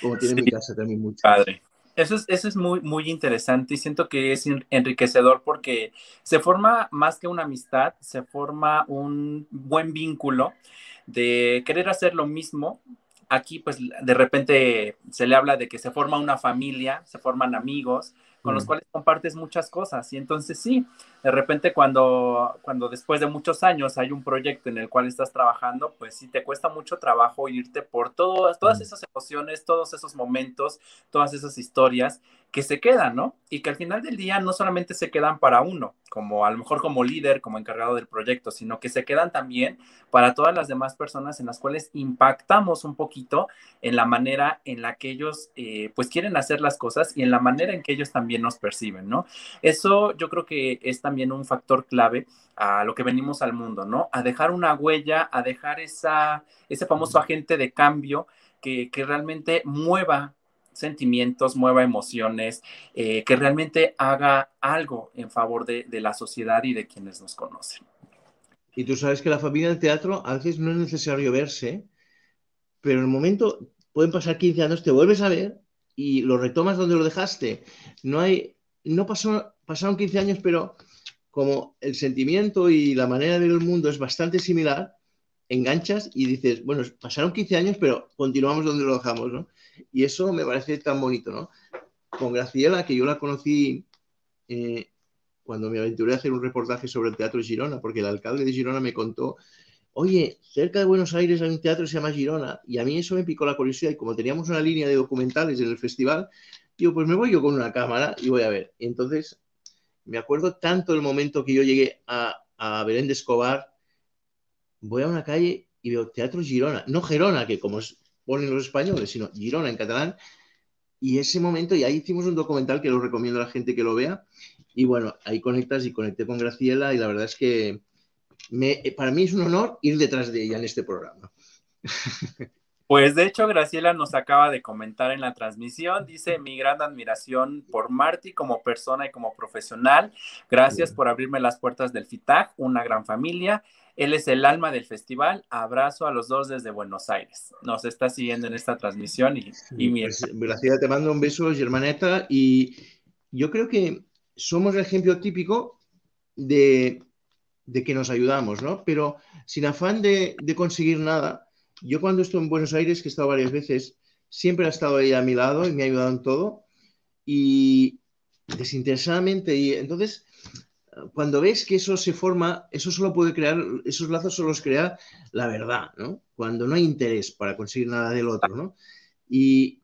B: Como tiene mi casa también mucho.
A: Padre. Eso es, eso es muy, muy interesante y siento que es enriquecedor porque se forma más que una amistad, se forma un buen vínculo de querer hacer lo mismo. Aquí pues de repente se le habla de que se forma una familia, se forman amigos, con los cuales compartes muchas cosas. Y entonces sí, de repente cuando, cuando después de muchos años hay un proyecto en el cual estás trabajando, pues sí te cuesta mucho trabajo irte por todas, todas esas emociones, todos esos momentos, todas esas historias que se quedan, ¿no? Y que al final del día no solamente se quedan para uno, como a lo mejor como líder, como encargado del proyecto, sino que se quedan también para todas las demás personas en las cuales impactamos un poquito en la manera en la que ellos eh, pues quieren hacer las cosas y en la manera en que ellos también nos perciben, ¿no? Eso yo creo que es también un factor clave a lo que venimos al mundo, ¿no? A dejar una huella, a dejar esa, ese famoso agente de cambio que, que realmente mueva sentimientos, mueva emociones, eh, que realmente haga algo en favor de, la sociedad y de quienes nos conocen.
B: Y tú sabes que la familia del teatro a veces no es necesario verse, pero en el momento pueden pasar 15 años, te vuelves a ver y lo retomas donde lo dejaste. No hay, no pasó, pasaron 15 años, pero como el sentimiento y la manera de ver el mundo es bastante similar, enganchas y dices, bueno, pasaron 15 años, pero continuamos donde lo dejamos, ¿no? Y eso me parece tan bonito, ¿no? Con Graciela, que yo la conocí eh, cuando me aventuré a hacer un reportaje sobre el teatro Girona, porque el alcalde de Girona me contó, oye, cerca de Buenos Aires hay un teatro que se llama Girona, y a mí eso me picó la curiosidad, y como teníamos una línea de documentales en el festival, digo, pues me voy yo con una cámara y voy a ver. Y entonces, me acuerdo tanto del momento que yo llegué a, a Belén de Escobar, voy a una calle y veo Teatro Girona, no Gerona, que como ponen los españoles, sino Girona en catalán. Y ese momento, y ahí hicimos un documental que lo recomiendo a la gente que lo vea. Y bueno, ahí conectas y conecté con Graciela y la verdad es que me, para mí es un honor ir detrás de ella en este programa.
A: Pues de hecho, Graciela nos acaba de comentar en la transmisión, dice mi gran admiración por Marty como persona y como profesional. Gracias por abrirme las puertas del FITAG, una gran familia. Él es el alma del festival. Abrazo a los dos desde Buenos Aires. Nos está siguiendo en esta transmisión y, y
B: pues, Graciela, te mando un beso, Germaneta. Y yo creo que somos el ejemplo típico de, que nos ayudamos, ¿no? Pero sin afán de, conseguir nada. Yo cuando estoy en Buenos Aires, que he estado varias veces, siempre ha estado ella a mi lado y me ha ayudado en todo. Y desinteresadamente. Y entonces cuando ves que eso se forma, eso solo puede crear, esos lazos solo los crea la verdad, ¿no? Cuando no hay interés para conseguir nada del otro, ¿no? Y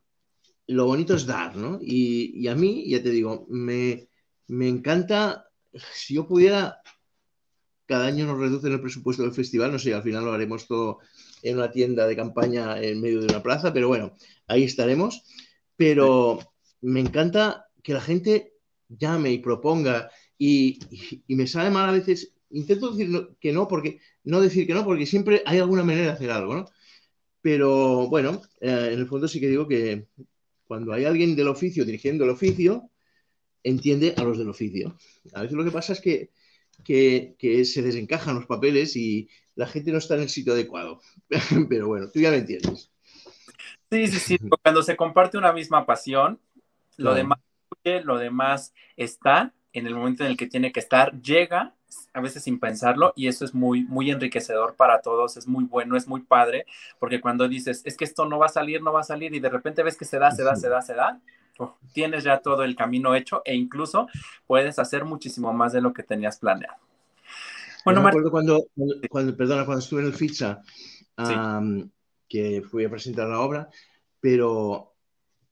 B: lo bonito es dar, ¿no? Y, a mí, ya te digo, me, encanta, si yo pudiera, cada año nos reducen el presupuesto del festival, no sé, al final lo haremos todo en una tienda de campaña en medio de una plaza, pero bueno, ahí estaremos. Pero me encanta que la gente llame y proponga y, me sale mal a veces, intento decir que no, porque no decir que no, porque siempre hay alguna manera de hacer algo, ¿no? Pero bueno, eh, en el fondo sí que digo que cuando hay alguien del oficio dirigiendo el oficio, entiende a los del oficio. A veces lo que pasa es que, que, se desencajan los papeles y la gente no está en el sitio adecuado. Pero bueno, tú ya me entiendes.
A: Sí, sí, sí. Cuando se comparte una misma pasión, lo demás lo demás está en el momento en el que tiene que estar, llega a veces sin pensarlo y eso es muy, muy enriquecedor para todos, es muy bueno, es muy padre, porque cuando dices, es que esto no va a salir, no va a salir y de repente ves que se da, se da, se da, se da, tienes ya todo el camino hecho e incluso puedes hacer muchísimo más de lo que tenías planeado.
B: Bueno, me acuerdo cuando, cuando, perdona, cuando estuve en el FITSA, que fui a presentar la obra, pero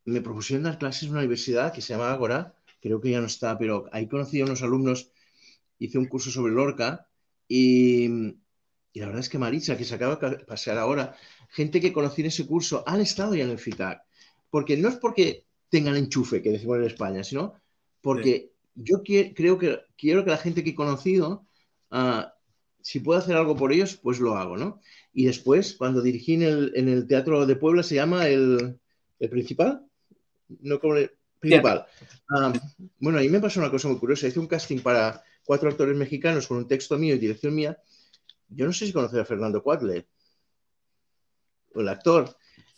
B: me propusieron dar clases en una universidad que se llama Agora, creo que ya no está, pero ahí conocí a unos alumnos, hice un curso sobre Lorca y, la verdad es que Marisa, que se acaba de pasar ahora, gente que conocí en ese curso han estado ya en el FITAC, porque no es porque tengan enchufe, que decimos en España, sino porque yo creo que quiero que la gente que he conocido ah, si puedo hacer algo por ellos, pues lo hago, ¿no? Y después, cuando dirigí en el, Teatro de Puebla, se llama el, Principal, no como el Principal. Ah, bueno, ahí me pasó una cosa muy curiosa. Hice un casting para cuatro actores mexicanos con un texto mío y dirección mía. Yo no sé si conocer a Fernando Cuadle, el actor.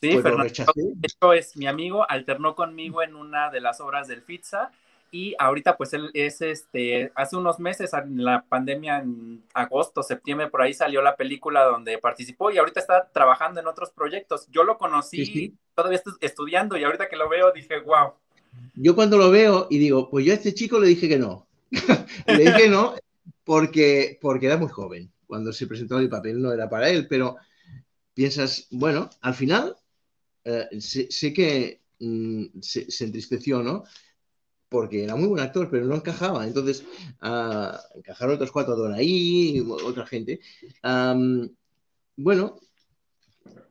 A: Sí, pues Fernando, es mi amigo, alternó conmigo en una de las obras del FITSA y ahorita pues él es este, hace unos meses, en la pandemia en agosto, septiembre, por ahí salió la película donde participó y ahorita está trabajando en otros proyectos. Yo lo conocí todavía estudiando y ahorita que lo veo dije, wow.
B: Yo cuando lo veo y digo, pues yo a este chico le dije que no. le dije no porque, porque era muy joven. Cuando se presentó el papel no era para él, pero piensas, bueno, al final eh, sé, que mm, se, entristeció, ¿no? Porque era muy buen actor, pero no encajaba. Entonces, uh, encajaron otros cuatro, Donaí, otra gente. bueno,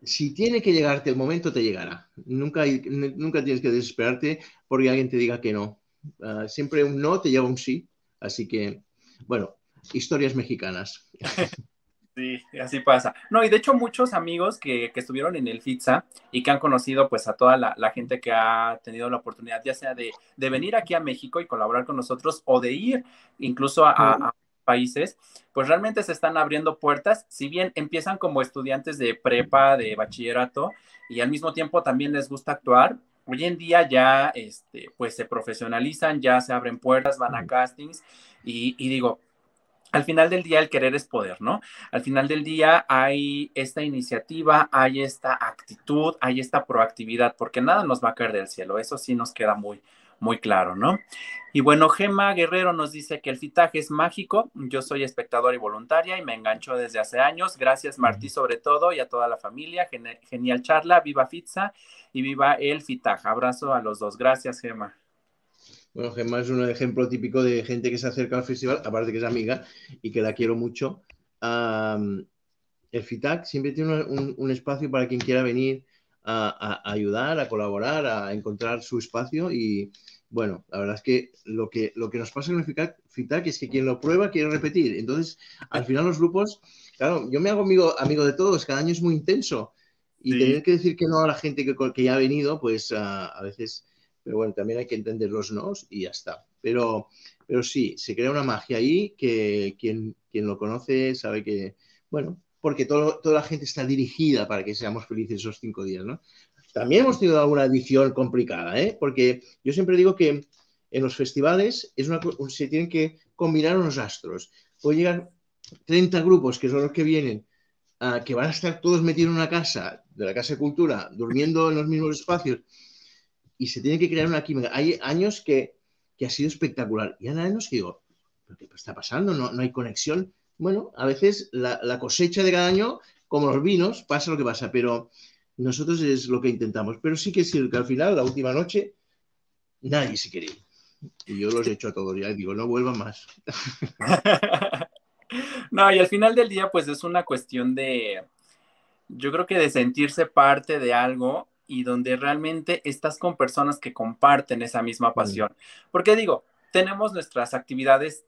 B: si tiene que llegarte el momento, te llegará. Nunca, nunca tienes que desesperarte porque alguien te diga que no. Ah, siempre un no te lleva un sí. Así que, bueno, historias mexicanas.
A: Sí, así pasa. No, y de hecho muchos amigos que, estuvieron en el FITSA y que han conocido pues a toda la, gente que ha tenido la oportunidad ya sea de, venir aquí a México y colaborar con nosotros o de ir incluso a, países, pues realmente se están abriendo puertas, si bien empiezan como estudiantes de prepa, de bachillerato y al mismo tiempo también les gusta actuar. Hoy en día ya, este, pues se profesionalizan, ya se abren puertas, van a castings y, y digo, al final del día el querer es poder, ¿no? Al final del día hay esta iniciativa, hay esta actitud, hay esta proactividad, porque nada nos va a caer del cielo, eso sí nos queda muy, muy claro, ¿no? Y bueno, Gema Guerrero nos dice que el fitaje es mágico, yo soy espectadora y voluntaria y me engancho desde hace años, gracias Martí sobre todo y a toda la familia, genial charla, viva Fitza y viva el fitaje, abrazo a los dos, gracias Gema.
B: Bueno, Gemma es un ejemplo típico de gente que se acerca al festival, aparte que es amiga y que la quiero mucho. el FITAC siempre tiene un, espacio para quien quiera venir a, ayudar, a colaborar, a encontrar su espacio y bueno, la verdad es que lo que, lo que nos pasa en el FITAC, es que quien lo prueba quiere repetir. Entonces, al final los grupos, claro, yo me hago amigo, amigo de todos, cada año es muy intenso y tener que decir que no a la gente que, que ya ha venido, pues a veces pero bueno, también hay que entender los nos y ya está. Pero, pero sí, se crea una magia ahí que quien, quien lo conoce sabe que, bueno, porque todo, toda la gente está dirigida para que seamos felices esos cinco días, ¿no? También hemos tenido alguna edición complicada, ¿eh? Porque yo siempre digo que en los festivales es una, se tienen que combinar unos astros. Puede llegar 30 grupos, que son los que vienen, que van a estar todos metidos en una casa, de la Casa de Cultura, durmiendo en los mismos espacios, y se tiene que crear una química. Hay años que, ha sido espectacular y hay años que digo, qué está pasando? No, no hay conexión. Bueno, a veces la, cosecha de cada año, como los vinos, pasa lo que pasa, pero nosotros es lo que intentamos. Pero sí que es que al final, la última noche, nadie se quería. Y yo los he hecho a todos ya y digo, no vuelvan más.
A: no, y al final del día, pues es una cuestión de, yo creo que de sentirse parte de algo y donde realmente estás con personas que comparten esa misma pasión. Porque digo, tenemos nuestras actividades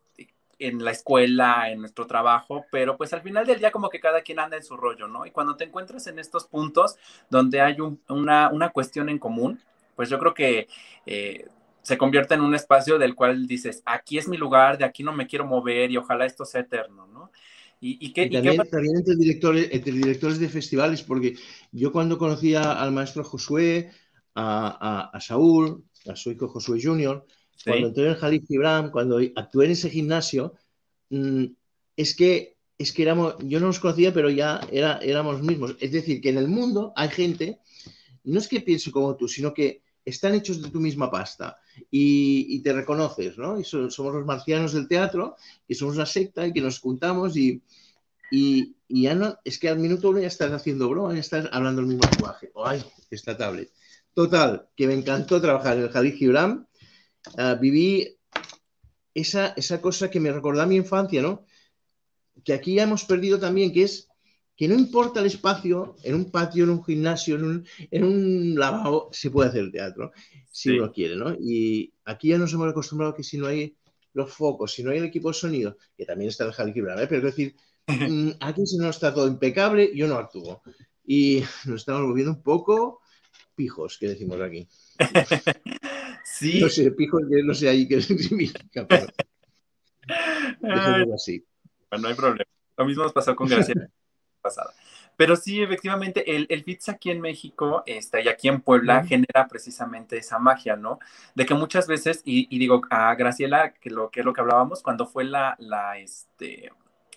A: en la escuela, en nuestro trabajo, pero pues al final del día como que cada quien anda en su rollo, ¿no? Y cuando te encuentras en estos puntos donde hay una, una, cuestión en común, pues yo creo que eh, se convierte en un espacio del cual dices, aquí es mi lugar, de aquí no me quiero mover y ojalá esto sea eterno, ¿no?
B: Y, también, entre, directores, entre directores de festivales, porque yo cuando conocía al maestro Josué, a, Saúl, a su hijo Josué Junior, cuando entré en Jalí Gibran, cuando actué en ese gimnasio, mm, es que, es que éramos, yo no los conocía, pero ya era, éramos mismos. Es decir, que en el mundo hay gente, no es que piense como tú, sino que están hechos de tu misma pasta y, te reconoces, ¿no? Y somos los marcianos del teatro, que somos una secta y que nos juntamos y, y, ya no, es que al minuto uno ya estás haciendo broma, ya estás hablando el mismo lenguaje. ¡Ay, esta tablet! Total, que me encantó trabajar en el Jalí Gibran. Ah, viví esa, esa cosa que me recordó a mi infancia, ¿no? Que aquí ya hemos perdido también, que es que no importa el espacio, en un patio, en un gimnasio, en un, en un lavabo, se puede hacer teatro, si uno quiere, ¿no? Y aquí ya nos hemos acostumbrado que si no hay los focos, si no hay el equipo de sonido, que también está el Jalí ¿eh? pero es decir, mm, aquí si no está todo impecable, yo no actúo. Y nos estamos volviendo un poco pijos, que decimos aquí.
A: Sí.
B: No sé, pijos, no sé ahí qué significa, pero... así.
A: Bueno, no hay problema. Lo mismo nos pasó con Graciela pasada. Pero sí, efectivamente, el, el pizza aquí en México este, y aquí en Puebla genera precisamente esa magia, ¿no? De que muchas veces, y, digo a Graciela, que, lo, que es lo que hablábamos, cuando fue la, la, este,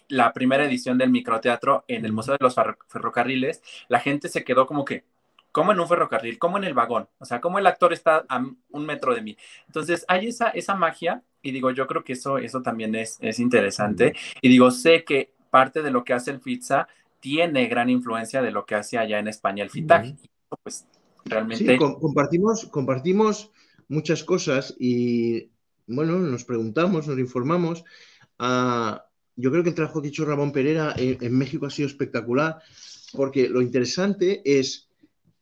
A: la primera edición del microteatro en el Museo de los Ferrocarriles, la gente se quedó como que, como en un ferrocarril, como en el vagón, o sea, como el actor está a un metro de mí. Entonces, hay esa, esa magia, y digo, yo creo que eso, eso también es, es interesante, y digo, sé que parte de lo que hace el pizza tiene gran influencia de lo que hace allá en España el FITAG. Pues realmente...
B: Sí, compartimos, compartimos muchas cosas y bueno, nos preguntamos, nos informamos. Ah, yo creo que el trabajo que ha hecho Ramón Pereira en, México ha sido espectacular porque lo interesante es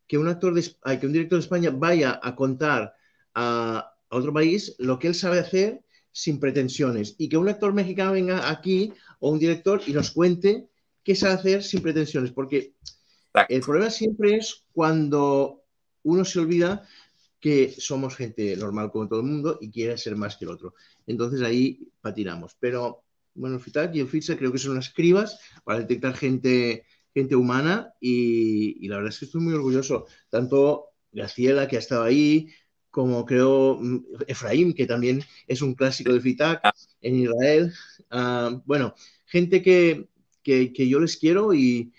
B: que un actor, de, que un director de España vaya a contar a, a otro país lo que él sabe hacer sin pretensiones y que un actor mexicano venga aquí o un director y nos cuente qué sabe hacer sin pretensiones, porque el problema siempre es cuando uno se olvida que somos gente normal como todo el mundo y quiere ser más que el otro. Entonces ahí patinamos. Pero bueno, FITAC y el FITSA creo que son unas cribas para detectar gente, gente humana y, la verdad es que estoy muy orgulloso. Tanto Graciela, que ha estado ahí, como creo mm, Efraín, que también es un clásico del FITAC en Israel. Ah, bueno, gente que, que, yo les quiero y,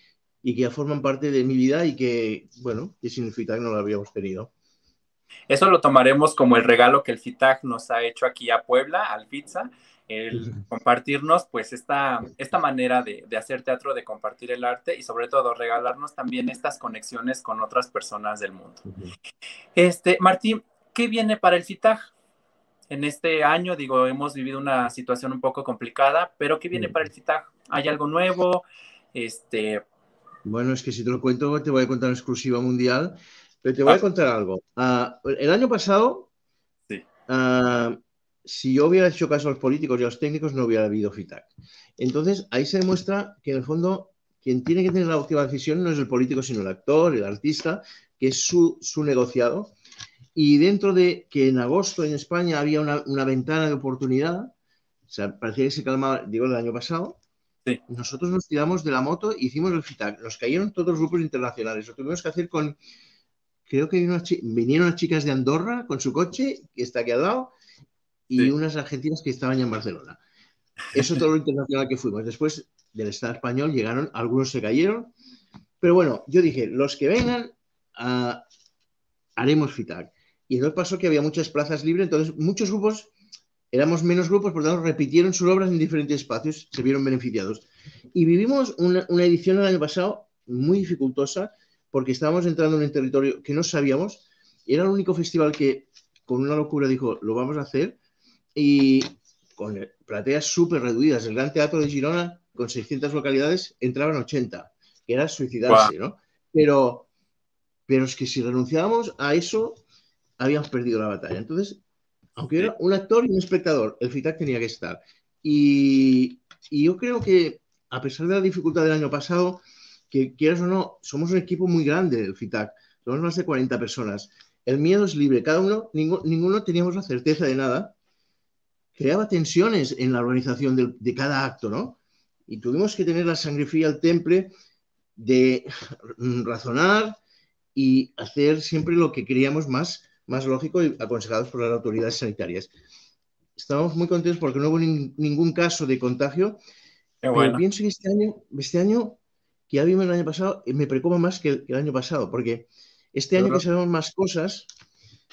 B: que ya forman parte de mi vida y que, bueno, que sin el FITAG no lo habíamos tenido.
A: Eso lo tomaremos como el regalo que el FITAG nos ha hecho aquí a Puebla, al Pizza, el compartirnos pues esta, esta manera de, hacer teatro, de compartir el arte y sobre todo regalarnos también estas conexiones con otras personas del mundo. Este, Martín, ¿qué viene para el FITAG? en este año, digo, hemos vivido una situación un poco complicada, pero ¿qué viene para el CITAG? ¿Hay algo nuevo? Este...
B: Bueno, es que si te lo cuento, te voy a contar una exclusiva mundial, pero te voy a contar algo. Ah, el año pasado, ah, si yo hubiera hecho caso a los políticos y a los técnicos, no hubiera habido FITAC. Entonces, ahí se demuestra que en el fondo quien tiene que tener la última decisión no es el político, sino el actor, el artista, que es su, su negociado y dentro de que en agosto en España había una, una ventana de oportunidad, o sea, parecía que se calmaba, digo, el año pasado, sí. nosotros nos tiramos de la moto e hicimos el FITAC. Nos cayeron todos los grupos internacionales. Lo tuvimos que hacer con, creo que vinieron unas chicas de Andorra con su coche, que está aquí al lado, y unas argentinas que estaban ya en Barcelona. Eso todo lo internacional que fuimos. Después del Estado español llegaron, algunos se cayeron, pero bueno, yo dije, los que vengan, uh, haremos FITAC. Y entonces pasó que había muchas plazas libres, entonces muchos grupos, éramos menos grupos, por lo tanto repitieron sus obras en diferentes espacios, se vieron beneficiados. Y vivimos una, edición el año pasado muy dificultosa, porque estábamos entrando en un territorio que no sabíamos, era el único festival que con una locura dijo, lo vamos a hacer, y con plateas súper reducidas. El Gran Teatro de Girona, con 600 localidades, entraban 80, que era suicidarse, ¿no? Pero, pero es que si renunciábamos a eso, habíamos perdido la batalla. Entonces, aunque era un actor y un espectador, el FITAC tenía que estar. Y, yo creo que, a pesar de la dificultad del año pasado, que quieras o no, somos un equipo muy grande del FITAC, somos más de 40 personas. El miedo es libre, cada uno, ninguno, teníamos la certeza de nada. Creaba tensiones en la organización de, de cada acto, ¿no? Y tuvimos que tener la sangre fría al temple de razonar y hacer siempre lo que queríamos más más lógico y aconsejados por las autoridades sanitarias. Estamos muy contentos porque no hubo ningún caso de contagio. Pero pienso que este año, este año que ya vimos el año pasado, me preocupa más que el, año pasado, porque este año que sabemos más cosas,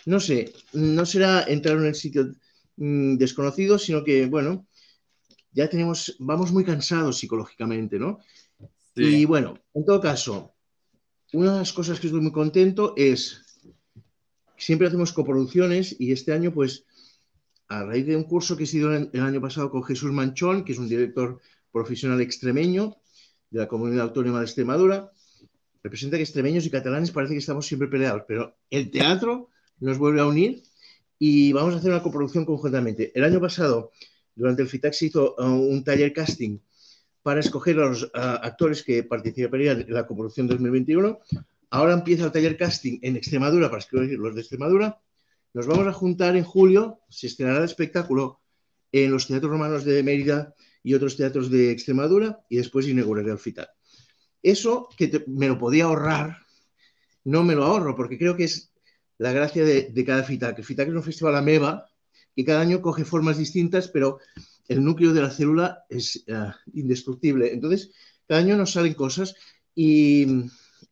B: no sé, no será entrar en el sitio mm, desconocido, sino que, bueno, ya tenemos, vamos muy cansados psicológicamente, ¿no? Y bueno, en todo caso, una de las cosas que estoy muy contento es siempre hacemos coproducciones y este año, pues, a raíz de un curso que he sido el año pasado con Jesús Manchón, que es un director profesional extremeño de la Comunidad Autónoma de Extremadura, representa que extremeños y catalanes parece que estamos siempre peleados, pero el teatro nos vuelve a unir y vamos a hacer una coproducción conjuntamente. El año pasado, durante el FITAC, se hizo uh, un taller casting para escoger a los actores que participarían en la coproducción 2021. Ahora empieza el taller casting en Extremadura para escoger los de Extremadura. Nos vamos a juntar en julio, se estrenará el espectáculo en los teatros romanos de Mérida y otros teatros de Extremadura y después inauguraré el FITAC. Eso que me lo podía ahorrar, no me lo ahorro porque creo que es la gracia de, cada FITAC. El FITAC es un festival ameba que cada año coge formas distintas, pero el núcleo de la célula es eh, indestructible. Entonces, cada año nos salen cosas y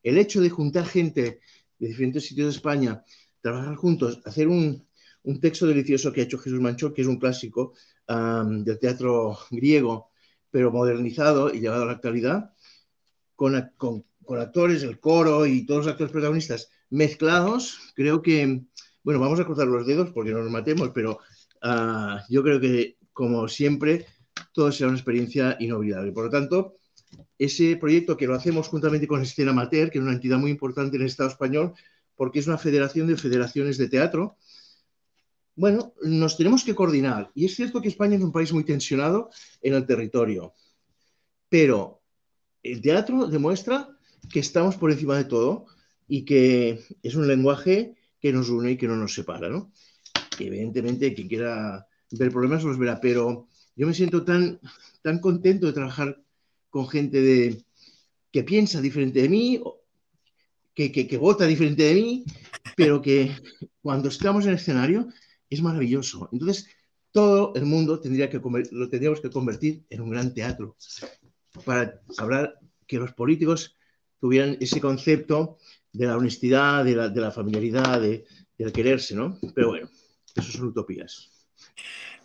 B: el hecho de juntar gente de diferentes sitios de España, trabajar juntos, hacer un, texto delicioso que ha hecho Jesús Manchón, que es un clásico del teatro griego, pero modernizado y llevado a la actualidad, con, con actores, el coro y todos los actores protagonistas mezclados, creo que, bueno, vamos a cortar los dedos porque no nos matemos, pero ah, yo creo que, como siempre, todo será una experiencia inolvidable. Por lo tanto, ese proyecto que lo hacemos juntamente con Escena Mater, que es una entidad muy importante en el Estado español, porque es una federación de federaciones de teatro, bueno, nos tenemos que coordinar. Y es cierto que España es un país muy tensionado en el territorio, pero el teatro demuestra que estamos por encima de todo y que es un lenguaje que nos une y que no nos separa, ¿no? evidentemente quien quiera ver problemas los verá, pero yo me siento tan, tan contento de trabajar con gente de, que piensa diferente de mí, que, que, vota diferente de mí, pero que cuando estamos en el escenario es maravilloso. Entonces, todo el mundo tendría que lo tendríamos que convertir en un gran teatro para hablar que los políticos tuvieran ese concepto de la honestidad, de la, familiaridad, de, del quererse, ¿no? Pero bueno, eso son utopías.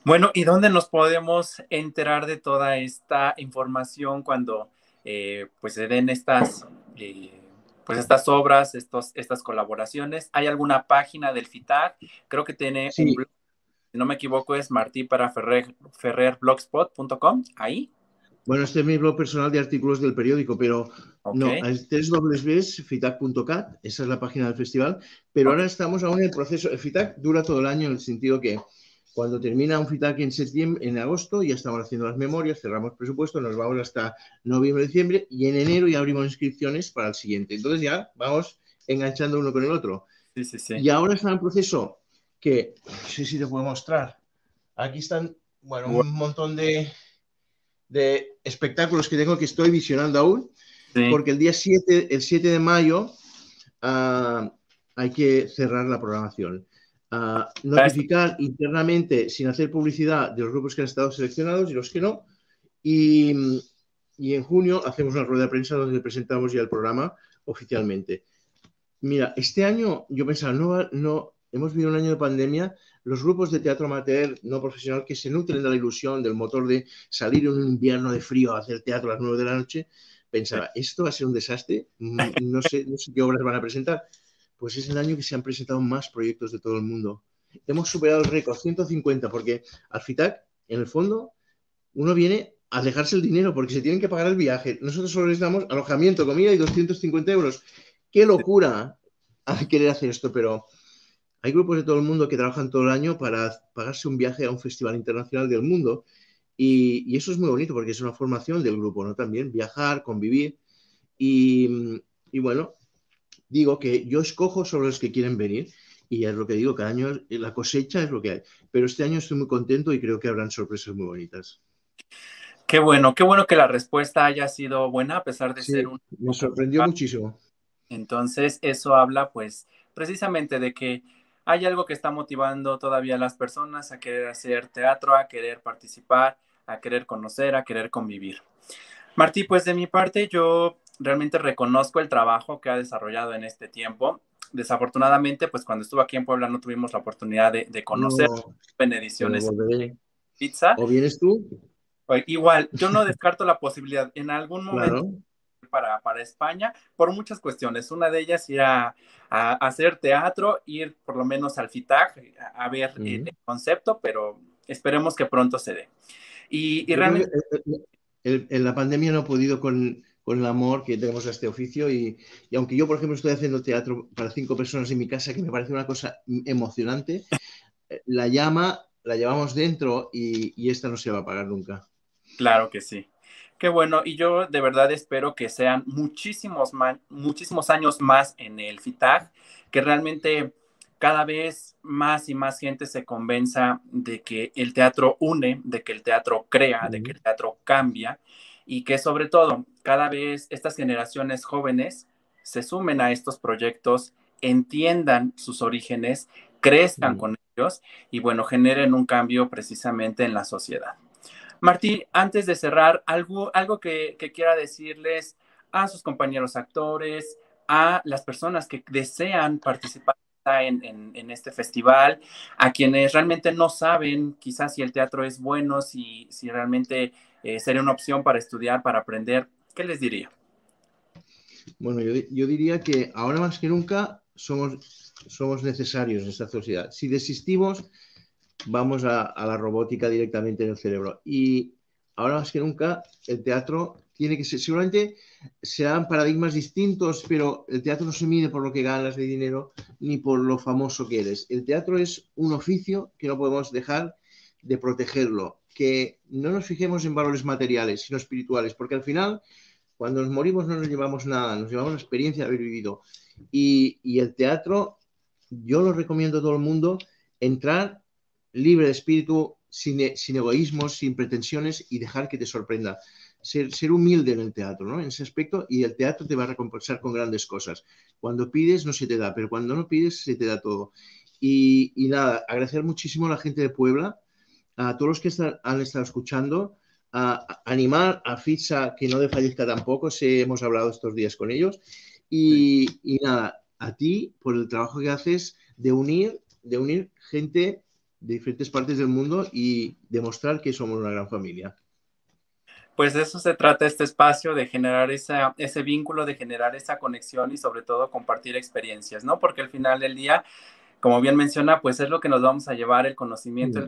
A: Bueno, ¿y dónde nos podemos enterar de toda esta información cuando eh, pues se den estas, eh, pues estas obras, estos, estas colaboraciones? ¿Hay alguna página del FITAC? Creo que tiene un blog, si no me equivoco, es martí para ferrer, ahí.
B: Bueno, este es mi blog personal de artículos del periódico, pero no, es www.fitac.cat, esa es la página del festival, pero ahora estamos aún en el proceso. El FITAC dura todo el año en el sentido que cuando termina un FITAC en septiembre, en agosto, ya estamos haciendo las memorias, cerramos presupuesto, nos vamos hasta noviembre, diciembre y en enero ya abrimos inscripciones para el siguiente. Entonces ya vamos enganchando uno con el otro.
A: Sí, sí, sí.
B: Y ahora está en proceso que, no sé si te puedo mostrar, aquí están, bueno, un montón de, de espectáculos que tengo que estoy visionando aún, porque el día 7, el 7 de mayo ah, hay que cerrar la programación. Ah, notificar internamente, sin hacer publicidad, de los grupos que han estado seleccionados y los que no. Y, y en junio hacemos una rueda de prensa donde presentamos ya el programa oficialmente. Mira, este año yo pensaba, no, no, hemos vivido un año de pandemia, los grupos de teatro amateur no profesional que se nutren de la ilusión, del motor de salir en un invierno de frío a hacer teatro a las 9 de la noche, pensaba, esto va a ser un desastre, mm, no sé, no sé qué obras van a presentar. Pues es el año que se han presentado más proyectos de todo el mundo. Hemos superado el récord, 150, porque al FITAC, en el fondo, uno viene a dejarse el dinero porque se tienen que pagar el viaje. Nosotros solo les damos alojamiento, comida y 250 euros. ¡Qué locura! a querer hacer esto, pero hay grupos de todo el mundo que trabajan todo el año para pagarse un viaje a un festival internacional del mundo y, eso es muy bonito porque es una formación del grupo, ¿no? También viajar, convivir y, bueno, digo que yo escojo sobre los que quieren venir y es lo que digo, cada año la cosecha es lo que hay. Pero este año estoy muy contento y creo que habrán sorpresas muy bonitas.
A: Qué bueno, qué bueno que la respuesta haya sido buena a pesar de ser un...
B: Me sorprendió muchísimo.
A: Entonces, eso habla pues precisamente de que hay algo que está motivando todavía a las personas a querer hacer teatro, a querer participar, a querer conocer, a querer convivir. Martí, pues de mi parte yo realmente reconozco el trabajo que ha desarrollado en este tiempo. Desafortunadamente, pues cuando estuve aquí en Puebla no tuvimos la oportunidad de, conocer ediciones
B: pizza. ¿O vienes tú?
A: Igual, yo no descarto la posibilidad. En algún momento para, para España por muchas cuestiones. Una de ellas ir a, hacer teatro, ir por lo menos al FITAG a, ver el, concepto, pero esperemos que pronto se dé. Y, realmente...
B: en la pandemia no he podido con, con el amor que tenemos a este oficio y, y, aunque yo, por ejemplo, estoy haciendo teatro para cinco personas en mi casa, que me parece una cosa emocionante, eh, la llama la llevamos dentro y, y esta no se va a apagar nunca.
A: Claro que sí. Qué bueno, y yo de verdad espero que sean muchísimos, muchísimos años más en el FITAG, que realmente cada vez más y más gente se convenza de que el teatro une, de que el teatro crea, de que el teatro cambia y que sobre todo cada vez estas generaciones jóvenes se sumen a estos proyectos, entiendan sus orígenes, crezcan con ellos y bueno, generen un cambio precisamente en la sociedad. Martí, antes de cerrar, algo, algo que, quiera decirles a sus compañeros actores, a las personas que desean participar en, este festival, a quienes realmente no saben quizás si el teatro es bueno, si, si realmente eh, sería una opción para estudiar, para aprender, ¿qué les diría?
B: Bueno, yo, diría que ahora más que nunca somos, somos necesarios en esta sociedad. Si desistimos, vamos a, la robótica directamente en el cerebro. Y ahora más que nunca, el teatro tiene que ser, seguramente serán paradigmas distintos, pero el teatro no se mide por lo que ganas de dinero ni por lo famoso que eres. El teatro es un oficio que no podemos dejar de protegerlo, que no nos fijemos en valores materiales, sino espirituales, porque al final, cuando nos morimos no nos llevamos nada, nos llevamos la experiencia de haber vivido. Y, y el teatro, yo lo recomiendo a todo el mundo, entrar libre de espíritu, sin, egoísmos, sin pretensiones y dejar que te sorprenda. Ser, humilde en el teatro, ¿no? En ese aspecto, y el teatro te va a recompensar con grandes cosas. Cuando pides no se te da, pero cuando no pides se te da todo. Y, nada, agradecer muchísimo a la gente de Puebla, a todos los que han estado escuchando, a, animar a Ficha que no desfallezca tampoco, si hemos hablado estos días con ellos, y, y, nada, a ti por el trabajo que haces de unir, de unir gente de diferentes partes del mundo y demostrar que somos una gran familia.
A: Pues de eso se trata este espacio, de generar esa, ese vínculo, de generar esa conexión y sobre todo compartir experiencias, ¿no? Porque al final del día, como bien menciona, pues es lo que nos vamos a llevar, el conocimiento,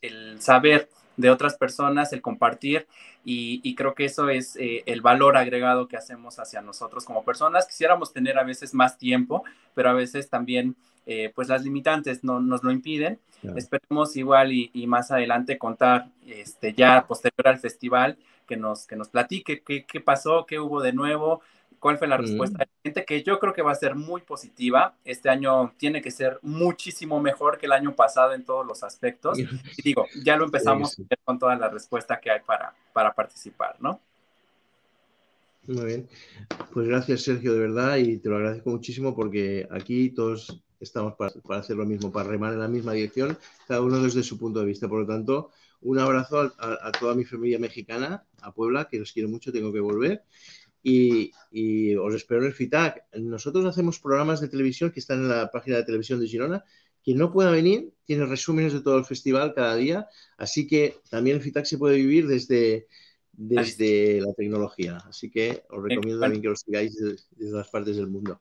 A: el saber de otras personas, el compartir y, creo que eso es eh, el valor agregado que hacemos hacia nosotros como personas. Quisiéramos tener a veces más tiempo, pero a veces también eh, pues las limitantes no, nos lo impiden. Esperemos igual y, más adelante contar este, ya posterior al festival que nos, que nos platique qué, qué pasó, qué hubo de nuevo, cuál fue la respuesta de la gente, que yo creo que va a ser muy positiva. Este año tiene que ser muchísimo mejor que el año pasado en todos los aspectos. Y digo, ya lo empezamos con toda la respuesta que hay para, para participar, ¿no?
B: Muy bien. Pues gracias, Sergio, de verdad, y te lo agradezco muchísimo porque aquí todos estamos para, hacer lo mismo, para remar en la misma dirección, cada uno desde su punto de vista. Por lo tanto, un abrazo a, a toda mi familia mexicana, a Puebla, que los quiero mucho, tengo que volver y, os espero en el FITAC. Nosotros hacemos programas de televisión que están en la página de televisión de Girona. Quien no pueda venir tiene resúmenes de todo el festival cada día, así que también el FITAC se puede vivir desde, desde la tecnología. Así que os recomiendo también que lo sigáis desde, las partes del mundo.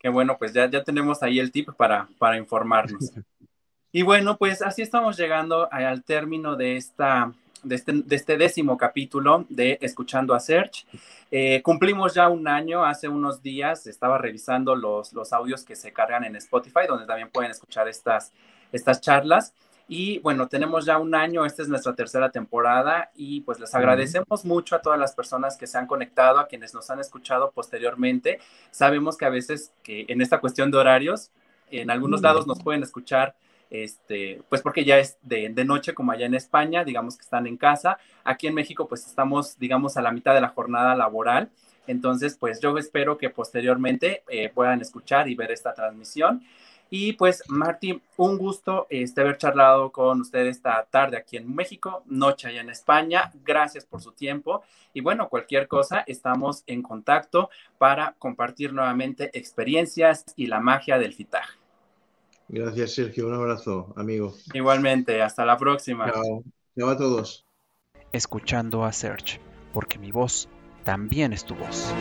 A: Qué bueno, pues ya, ya tenemos ahí el tip para, para informarnos. y bueno, pues así estamos llegando al término de esta de este, de este, décimo capítulo de Escuchando a Search. Eh, cumplimos ya un año, hace unos días estaba revisando los, los audios que se cargan en Spotify, donde también pueden escuchar estas, estas charlas. Y bueno, tenemos ya un año, esta es nuestra tercera temporada y pues les agradecemos mucho a todas las personas que se han conectado, a quienes nos han escuchado posteriormente. Sabemos que a veces que en esta cuestión de horarios, en algunos lados nos pueden escuchar este, pues porque ya es de, noche como allá en España, digamos que están en casa. Aquí en México pues estamos, digamos, a la mitad de la jornada laboral. Entonces, pues yo espero que posteriormente eh, puedan escuchar y ver esta transmisión. Y pues, Martín, un gusto este, haber charlado con usted esta tarde aquí en México, noche allá en España. Gracias por su tiempo. Y bueno, cualquier cosa, estamos en contacto para compartir nuevamente experiencias y la magia del fitaje.
B: Gracias, Sergio. Un abrazo, amigo.
A: Igualmente, hasta la próxima.
B: Chao. Chao a todos.
C: Escuchando a Serge, porque mi voz también es tu voz.